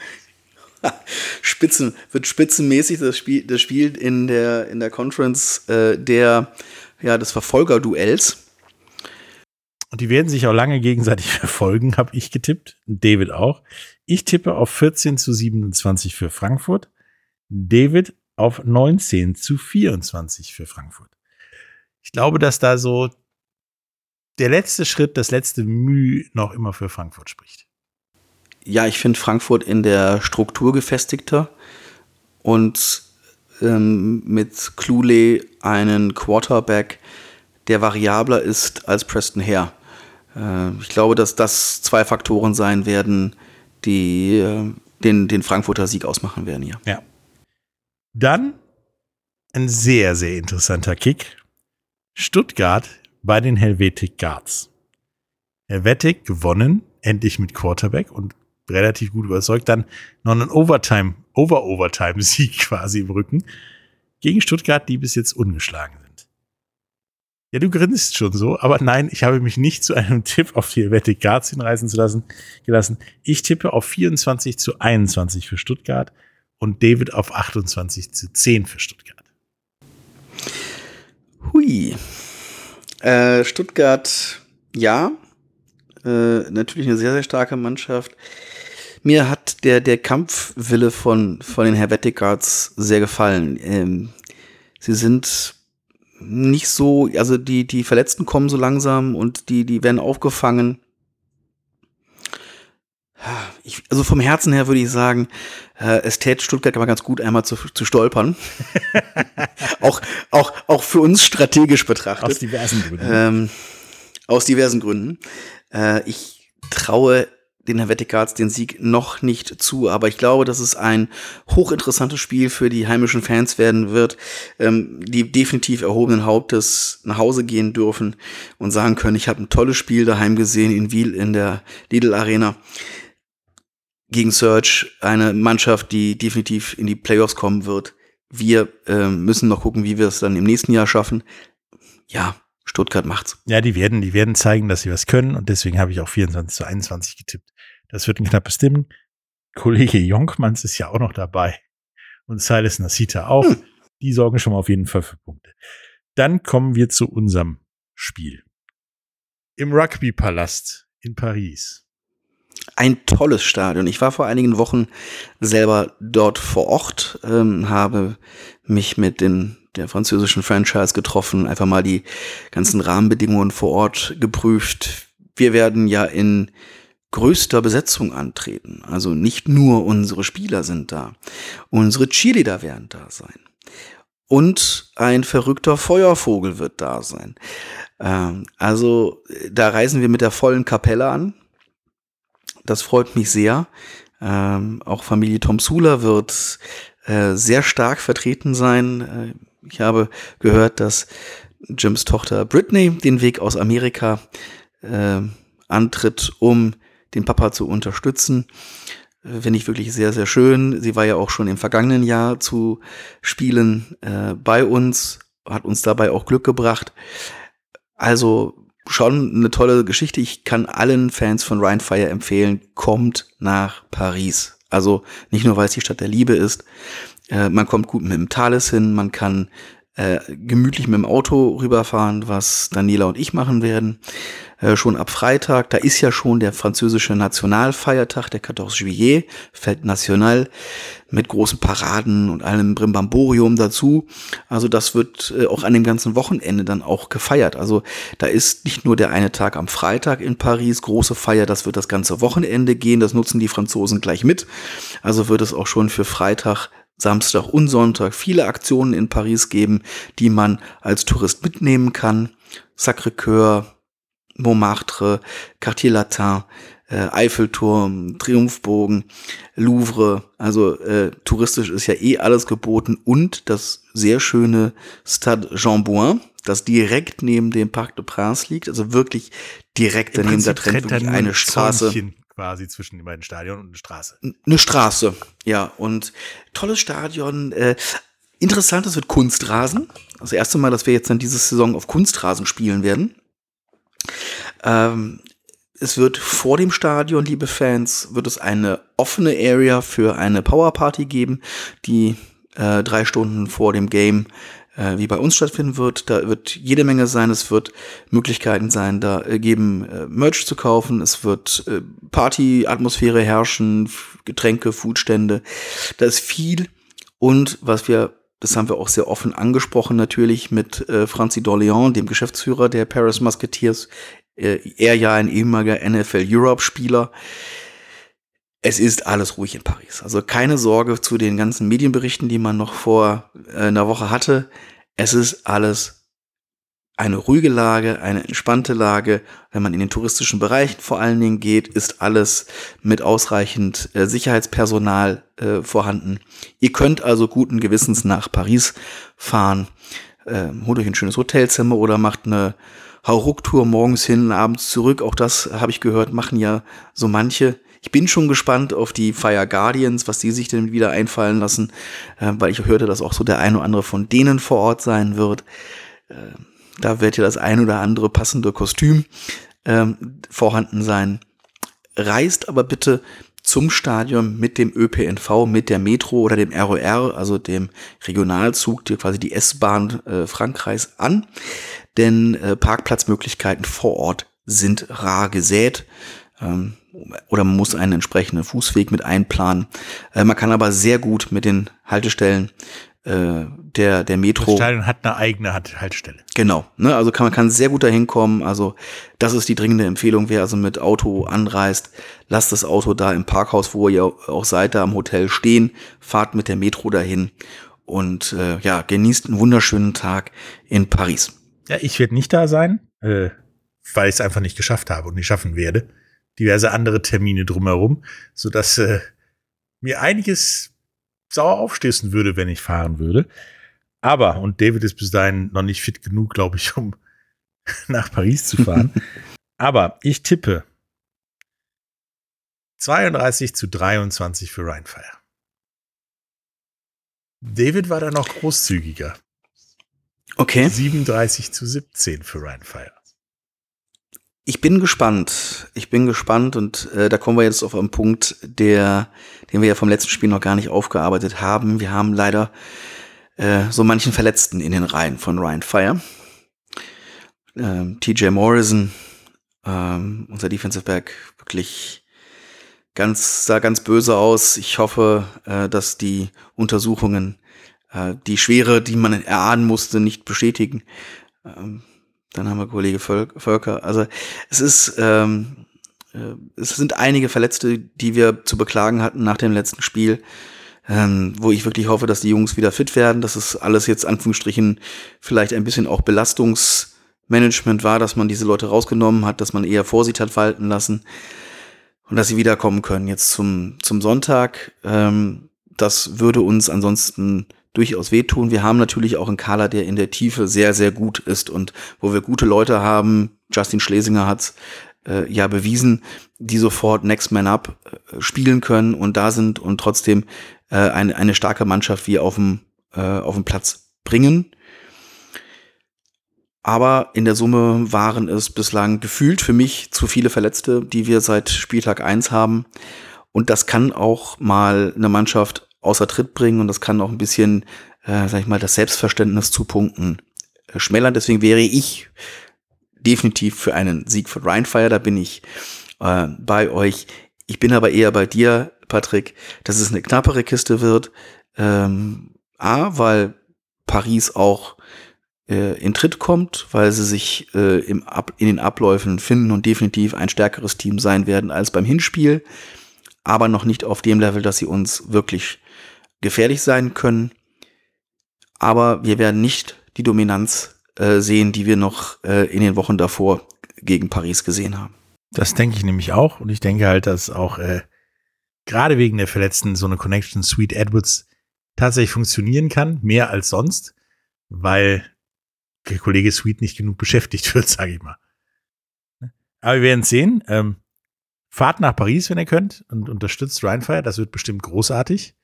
Spitzen, wird spitzenmäßig das Spiel, das Spiel in der, in der Conference äh, der, ja, des Verfolgerduells. Und die werden sich auch lange gegenseitig verfolgen, habe ich getippt. David auch. Ich tippe auf 14 zu 27 für Frankfurt. David auf 19 zu 24 für Frankfurt. Ich glaube, dass da so der letzte Schritt, das letzte Mühe noch immer für Frankfurt spricht. Ja, ich finde Frankfurt in der Struktur gefestigter und ähm, mit Cluley einen Quarterback, der variabler ist als Preston Hare. Äh, ich glaube, dass das zwei Faktoren sein werden, die äh, den, den Frankfurter Sieg ausmachen werden hier. Ja. Dann ein sehr, sehr interessanter Kick. Stuttgart bei den Helvetic Guards. Helvetic gewonnen, endlich mit Quarterback und relativ gut überzeugt. Dann noch einen Overtime, Over-Overtime-Sieg quasi im Rücken gegen Stuttgart, die bis jetzt ungeschlagen sind. Ja, du grinst schon so, aber nein, ich habe mich nicht zu einem Tipp auf die Helvetic Guards hinreißen zu lassen, gelassen. Ich tippe auf 24 zu 21 für Stuttgart und David auf 28 zu 10 für Stuttgart. Hui. Äh, Stuttgart, ja. Äh, natürlich eine sehr, sehr starke Mannschaft. Mir hat der, der Kampfwille von, von den Helvetic Guards sehr gefallen. Ähm, sie sind nicht so, also die, die Verletzten kommen so langsam und die, die werden aufgefangen. Ich, also vom Herzen her würde ich sagen, äh, es täte Stuttgart aber ganz gut, einmal zu, zu stolpern. auch, auch, auch für uns strategisch betrachtet. Aus diversen Gründen. Ähm, aus diversen Gründen. Äh, ich traue den Helvetic Guards den Sieg noch nicht zu, aber ich glaube, dass es ein hochinteressantes Spiel für die heimischen Fans werden wird, ähm, die definitiv erhobenen Hauptes nach Hause gehen dürfen und sagen können, ich habe ein tolles Spiel daheim gesehen in Wiel in der Lidl Arena gegen Search, eine Mannschaft, die definitiv in die Playoffs kommen wird. Wir ähm, müssen noch gucken, wie wir es dann im nächsten Jahr schaffen. Ja, Stuttgart macht's. Ja, die werden, die werden zeigen, dass sie was können und deswegen habe ich auch 24 zu 21 getippt. Das wird ein knappes Ding. Kollege Jonkmans ist ja auch noch dabei und Silas Nasita auch. Hm. Die sorgen schon mal auf jeden Fall für Punkte. Dann kommen wir zu unserem Spiel. Im Rugby-Palast in Paris. Ein tolles Stadion. Ich war vor einigen Wochen selber dort vor Ort, ähm, habe mich mit den, der französischen Franchise getroffen, einfach mal die ganzen Rahmenbedingungen vor Ort geprüft. Wir werden ja in größter Besetzung antreten. Also nicht nur unsere Spieler sind da. Unsere Cheerleader werden da sein. Und ein verrückter Feuervogel wird da sein. Ähm, also da reisen wir mit der vollen Kapelle an. Das freut mich sehr. Ähm, auch Familie Tom Sula wird äh, sehr stark vertreten sein. Äh, ich habe gehört, dass Jims Tochter Britney den Weg aus Amerika äh, antritt, um den Papa zu unterstützen. Äh, Finde ich wirklich sehr, sehr schön. Sie war ja auch schon im vergangenen Jahr zu Spielen äh, bei uns, hat uns dabei auch Glück gebracht. Also schon eine tolle Geschichte. Ich kann allen Fans von Ryan Fire empfehlen, kommt nach Paris. Also nicht nur, weil es die Stadt der Liebe ist. Äh, man kommt gut mit dem Thales hin, man kann äh, gemütlich mit dem Auto rüberfahren, was Daniela und ich machen werden. Äh, schon ab Freitag, da ist ja schon der französische Nationalfeiertag, der 14 Juillet, Fête National, mit großen Paraden und allem Brimbamborium dazu. Also das wird äh, auch an dem ganzen Wochenende dann auch gefeiert. Also da ist nicht nur der eine Tag am Freitag in Paris, große Feier, das wird das ganze Wochenende gehen, das nutzen die Franzosen gleich mit. Also wird es auch schon für Freitag Samstag und Sonntag viele Aktionen in Paris geben, die man als Tourist mitnehmen kann. Sacré-Cœur, Montmartre, Quartier Latin, äh, Eiffelturm, Triumphbogen, Louvre. Also äh, touristisch ist ja eh alles geboten und das sehr schöne Stade Jean Bouin, das direkt neben dem Parc de Prince liegt, also wirklich direkt daneben, da trennt wirklich eine Straße. Zäunchen quasi zwischen den beiden Stadion und eine Straße. Eine Straße, ja. Und tolles Stadion. Äh, interessant, es wird Kunstrasen. Das erste Mal, dass wir jetzt dann diese Saison auf Kunstrasen spielen werden. Ähm, es wird vor dem Stadion, liebe Fans, wird es eine offene Area für eine Powerparty geben, die äh, drei Stunden vor dem Game äh, wie bei uns stattfinden wird. Da wird jede Menge sein. Es wird Möglichkeiten sein, da äh, geben äh, Merch zu kaufen. Es wird äh, Party-Atmosphäre herrschen, Getränke, Foodstände. Da ist viel. Und was wir, das haben wir auch sehr offen angesprochen, natürlich mit äh, Franzi Dorleon, dem Geschäftsführer der Paris Musketeers. Äh, er ja ein ehemaliger NFL Europe-Spieler es ist alles ruhig in Paris. Also keine Sorge zu den ganzen Medienberichten, die man noch vor äh, einer Woche hatte. Es ist alles eine ruhige Lage, eine entspannte Lage. Wenn man in den touristischen Bereichen vor allen Dingen geht, ist alles mit ausreichend äh, Sicherheitspersonal äh, vorhanden. Ihr könnt also guten Gewissens nach Paris fahren, äh, holt euch ein schönes Hotelzimmer oder macht eine Hauruck-Tour morgens hin, abends zurück. Auch das habe ich gehört, machen ja so manche. Ich bin schon gespannt auf die Fire Guardians, was die sich denn wieder einfallen lassen, äh, weil ich hörte, dass auch so der ein oder andere von denen vor Ort sein wird. Äh, da wird ja das ein oder andere passende Kostüm äh, vorhanden sein. Reist aber bitte zum Stadion mit dem ÖPNV, mit der Metro oder dem ROR, also dem Regionalzug, die quasi die S-Bahn äh, Frankreichs an. Denn äh, Parkplatzmöglichkeiten vor Ort sind rar gesät. Ähm, oder man muss einen entsprechenden Fußweg mit einplanen. Äh, man kann aber sehr gut mit den Haltestellen äh, der, der Metro. Das Stadion hat eine eigene Haltestelle. Genau. Ne? Also kann, man kann sehr gut dahin kommen. Also das ist die dringende Empfehlung. Wer also mit Auto anreist, lasst das Auto da im Parkhaus, wo ihr auch seid, da am Hotel stehen, fahrt mit der Metro dahin und äh, ja, genießt einen wunderschönen Tag in Paris. Ja, ich werde nicht da sein, äh, weil ich es einfach nicht geschafft habe und nicht schaffen werde diverse andere Termine drumherum, so dass äh, mir einiges sauer aufstößen würde, wenn ich fahren würde. Aber, und David ist bis dahin noch nicht fit genug, glaube ich, um nach Paris zu fahren. Aber ich tippe 32 zu 23 für Rheinfire. David war da noch großzügiger. Okay. 37 zu 17 für Rheinfire. Ich bin gespannt. Ich bin gespannt und äh, da kommen wir jetzt auf einen Punkt, der, den wir ja vom letzten Spiel noch gar nicht aufgearbeitet haben. Wir haben leider äh, so manchen Verletzten in den Reihen von Ryan Fire. Ähm, TJ Morrison, ähm, unser Defensive Back, wirklich ganz, sah ganz böse aus. Ich hoffe, äh, dass die Untersuchungen äh, die Schwere, die man erahnen musste, nicht bestätigen. Ähm, dann haben wir Kollege Völker. Also es ist, ähm, äh, es sind einige Verletzte, die wir zu beklagen hatten nach dem letzten Spiel, ähm, wo ich wirklich hoffe, dass die Jungs wieder fit werden. dass es alles jetzt Anführungsstrichen vielleicht ein bisschen auch Belastungsmanagement war, dass man diese Leute rausgenommen hat, dass man eher Vorsicht hat walten lassen und dass sie wiederkommen können jetzt zum, zum Sonntag. Ähm, das würde uns ansonsten durchaus wehtun. Wir haben natürlich auch einen Kader, der in der Tiefe sehr, sehr gut ist und wo wir gute Leute haben. Justin Schlesinger hat's äh, ja bewiesen, die sofort Next Man Up äh, spielen können und da sind und trotzdem äh, eine, eine starke Mannschaft wie auf dem, äh, auf dem Platz bringen. Aber in der Summe waren es bislang gefühlt für mich zu viele Verletzte, die wir seit Spieltag eins haben. Und das kann auch mal eine Mannschaft außer Tritt bringen und das kann auch ein bisschen äh, sag ich mal, das Selbstverständnis zu punkten äh, schmälern. Deswegen wäre ich definitiv für einen Sieg von Rheinfire. Da bin ich äh, bei euch. Ich bin aber eher bei dir, Patrick, dass es eine knappere Kiste wird. Ähm, A, weil Paris auch äh, in Tritt kommt, weil sie sich äh, im Ab in den Abläufen finden und definitiv ein stärkeres Team sein werden als beim Hinspiel, aber noch nicht auf dem Level, dass sie uns wirklich gefährlich sein können. Aber wir werden nicht die Dominanz äh, sehen, die wir noch äh, in den Wochen davor gegen Paris gesehen haben. Das denke ich nämlich auch. Und ich denke halt, dass auch äh, gerade wegen der Verletzten so eine Connection Sweet Edwards tatsächlich funktionieren kann, mehr als sonst, weil der Kollege Sweet nicht genug beschäftigt wird, sage ich mal. Aber wir werden sehen. Ähm, fahrt nach Paris, wenn ihr könnt, und unterstützt Rheinfire. Das wird bestimmt großartig.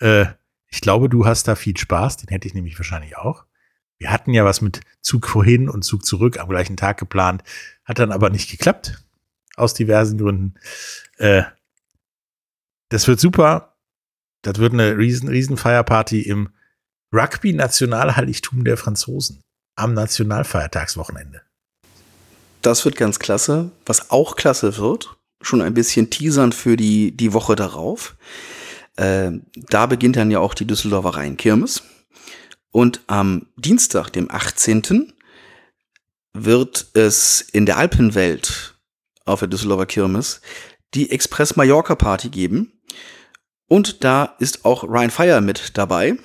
Äh, ich glaube, du hast da viel Spaß. Den hätte ich nämlich wahrscheinlich auch. Wir hatten ja was mit Zug vorhin und Zug zurück am gleichen Tag geplant. Hat dann aber nicht geklappt. Aus diversen Gründen. Äh, das wird super. Das wird eine riesen, riesen Feierparty im Rugby-Nationalheiligtum der Franzosen am Nationalfeiertagswochenende. Das wird ganz klasse. Was auch klasse wird, schon ein bisschen teasern für die, die Woche darauf. Äh, da beginnt dann ja auch die Düsseldorfer Rheinkirmes. Und am Dienstag, dem 18., wird es in der Alpenwelt auf der Düsseldorfer Kirmes die Express Mallorca Party geben. Und da ist auch Ryan Fire mit dabei.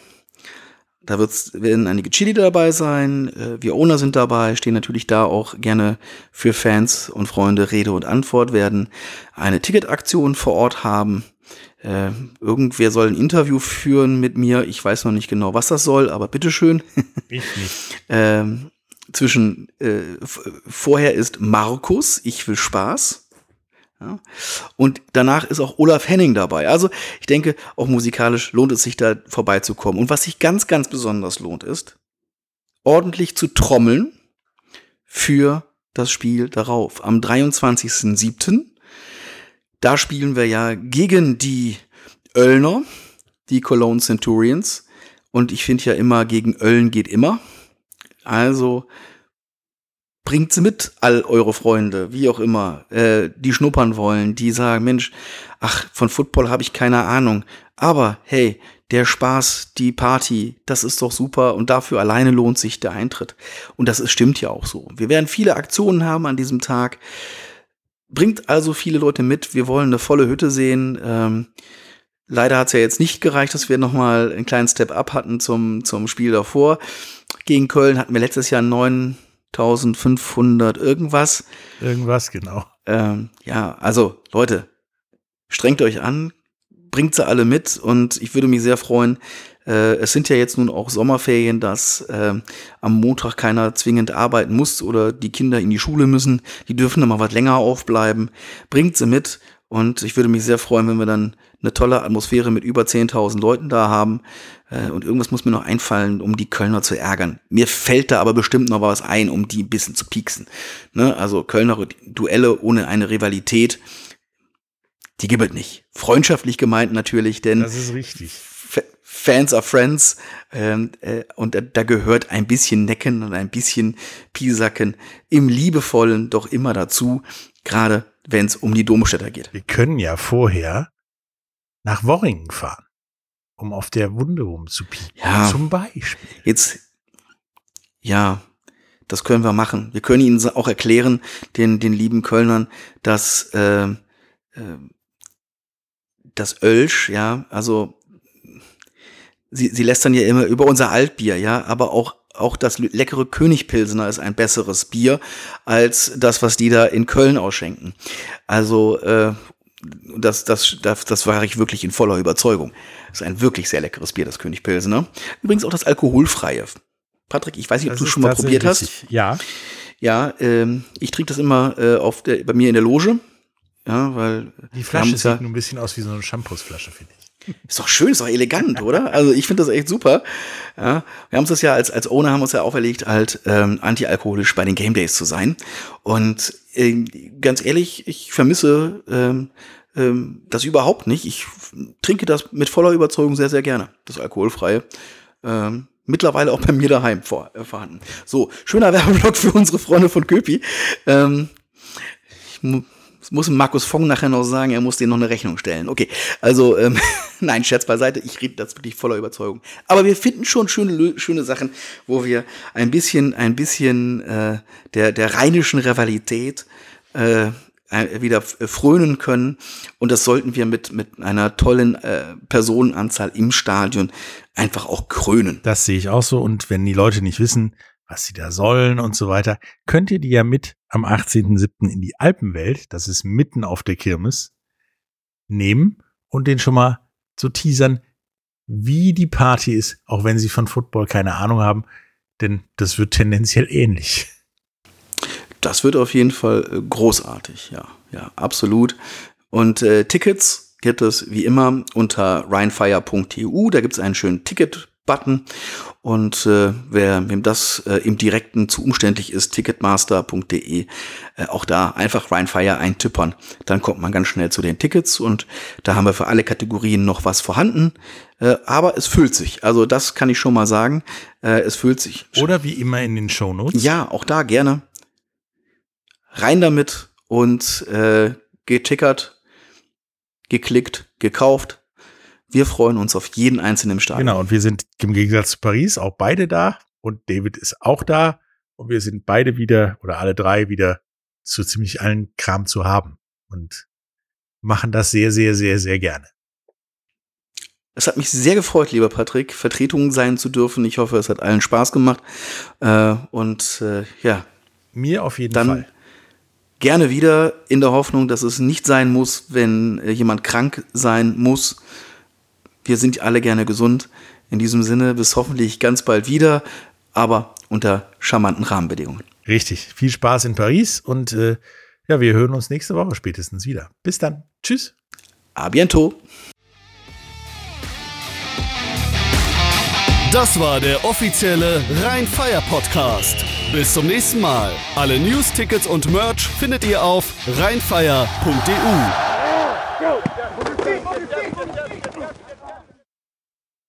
Da wird's, werden einige Chili dabei sein, äh, wir Owner sind dabei, stehen natürlich da auch gerne für Fans und Freunde Rede und Antwort, werden eine Ticketaktion vor Ort haben. Äh, irgendwer soll ein Interview führen mit mir. Ich weiß noch nicht genau, was das soll, aber bitteschön. Ich nicht. ähm, zwischen äh, vorher ist Markus, ich will Spaß. Ja. Und danach ist auch Olaf Henning dabei. Also ich denke, auch musikalisch lohnt es sich da vorbeizukommen. Und was sich ganz, ganz besonders lohnt, ist, ordentlich zu trommeln für das Spiel darauf. Am 23.07. Da spielen wir ja gegen die Öllner, die Cologne Centurions. Und ich finde ja immer, gegen Ölln geht immer. Also bringt sie mit, all eure Freunde, wie auch immer, äh, die schnuppern wollen, die sagen, Mensch, ach, von Football habe ich keine Ahnung. Aber hey, der Spaß, die Party, das ist doch super und dafür alleine lohnt sich der Eintritt. Und das ist, stimmt ja auch so. Wir werden viele Aktionen haben an diesem Tag. Bringt also viele Leute mit. Wir wollen eine volle Hütte sehen. Ähm, leider hat es ja jetzt nicht gereicht, dass wir nochmal einen kleinen Step-up hatten zum, zum Spiel davor. Gegen Köln hatten wir letztes Jahr einen neuen 1500 irgendwas. Irgendwas, genau. Ähm, ja, also Leute, strengt euch an, bringt sie alle mit und ich würde mich sehr freuen. Äh, es sind ja jetzt nun auch Sommerferien, dass äh, am Montag keiner zwingend arbeiten muss oder die Kinder in die Schule müssen. Die dürfen dann mal was länger aufbleiben. Bringt sie mit und ich würde mich sehr freuen, wenn wir dann eine tolle Atmosphäre mit über 10.000 Leuten da haben. Äh, und irgendwas muss mir noch einfallen, um die Kölner zu ärgern. Mir fällt da aber bestimmt noch was ein, um die ein bisschen zu pieksen. Ne? Also Kölner Duelle ohne eine Rivalität, die gibt es nicht. Freundschaftlich gemeint natürlich, denn Das ist richtig. Fans are Friends ähm, äh, und da, da gehört ein bisschen Necken und ein bisschen Piesacken im Liebevollen doch immer dazu, gerade wenn es um die Domstädter geht. Wir können ja vorher nach Worringen fahren, um auf der Wunde rumzupieken. Ja. Zum Beispiel. Jetzt, ja, das können wir machen. Wir können ihnen auch erklären, den, den lieben Kölnern, dass äh, äh, das Ölsch, ja, also sie, sie lästern ja immer über unser Altbier, ja, aber auch auch das leckere Königpilsener ist ein besseres Bier als das, was die da in Köln ausschenken. Also äh, das, das, das, das war ich wirklich in voller Überzeugung. Das ist ein wirklich sehr leckeres Bier, das König Pilsener. Übrigens auch das alkoholfreie. Patrick, ich weiß nicht, ob Das du ist schon mal probiert hast. richtig. Ja. Ja, ähm, ich trinke das immer äh, auf der, bei mir in der Loge. Ja, weil Die Flasche ja, sieht nur ein bisschen aus wie so eine Shampoosflasche, finde ich. Ist doch schön, ist doch elegant, oder? Also ich finde das echt super. Ja, wir haben das ja als, als Owner haben uns ja auferlegt, halt ähm, antialkoholisch bei den Game Days zu sein. Und ähm, ganz ehrlich, ich vermisse ähm, ähm, das überhaupt nicht. Ich trinke das mit voller Überzeugung sehr, sehr gerne, das alkoholfreie. Ähm, mittlerweile auch bei mir daheim vor, äh, vorhanden. So, schöner Werbeblock für unsere Freunde von Köpi. Ähm, ich mu muss Markus Fong nachher noch sagen, er muss denen noch eine Rechnung stellen. Okay, also, ähm, nein, Scherz beiseite, ich rede das wirklich voller Überzeugung. Aber wir finden schon schöne, schöne Sachen, wo wir ein bisschen, ein bisschen äh, der, der rheinischen Rivalität äh, wieder frönen können. Und das sollten wir mit, mit einer tollen äh, Personenanzahl im Stadion einfach auch krönen. Das sehe ich auch so. Und wenn die Leute nicht wissen, was sie da sollen und so weiter, könnt ihr die ja mit am 18.07. in die Alpenwelt, das ist mitten auf der Kirmes, nehmen und den schon mal zu teasern, wie die Party ist, auch wenn sie von Football keine Ahnung haben, denn das wird tendenziell ähnlich. Das wird auf jeden Fall äh, großartig, ja, ja, absolut. Und äh, Tickets gibt es wie immer unter rheinfire.eu. Da gibt es einen schönen Ticket-Button. Und äh, wer wem das äh, im Direkten zu umständlich ist, ticketmaster.de, äh, auch da einfach Rheinfire eintippern. Dann kommt man ganz schnell zu den Tickets und da haben wir für alle Kategorien noch was vorhanden. Äh, aber es füllt sich. Also das kann ich schon mal sagen. Äh, es füllt sich. Oder wie immer in den Shownotes. Ja, auch da gerne rein damit und äh, getickert, geklickt, gekauft. Wir freuen uns auf jeden einzelnen im Stadion. Genau, und wir sind im Gegensatz zu Paris auch beide da und David ist auch da und wir sind beide wieder oder alle drei wieder zu ziemlich allen Kram zu haben und machen das sehr, sehr, sehr, sehr gerne. Es hat mich sehr gefreut, lieber Patrick, Vertretung sein zu dürfen. Ich hoffe, es hat allen Spaß gemacht. Äh, und äh, ja. Mir auf jeden dann Fall gerne wieder in der Hoffnung, dass es nicht sein muss, wenn äh, jemand krank sein muss. Wir sind alle gerne gesund. In diesem Sinne bis hoffentlich ganz bald wieder, aber unter charmanten Rahmenbedingungen. Richtig. Viel Spaß in Paris und äh, ja, wir hören uns nächste Woche spätestens wieder. Bis dann. Tschüss. A bientôt. Das war der offizielle Rhein-Fire Podcast. Bis zum nächsten Mal. Alle News, Tickets und Merch findet ihr auf rheinfire.de.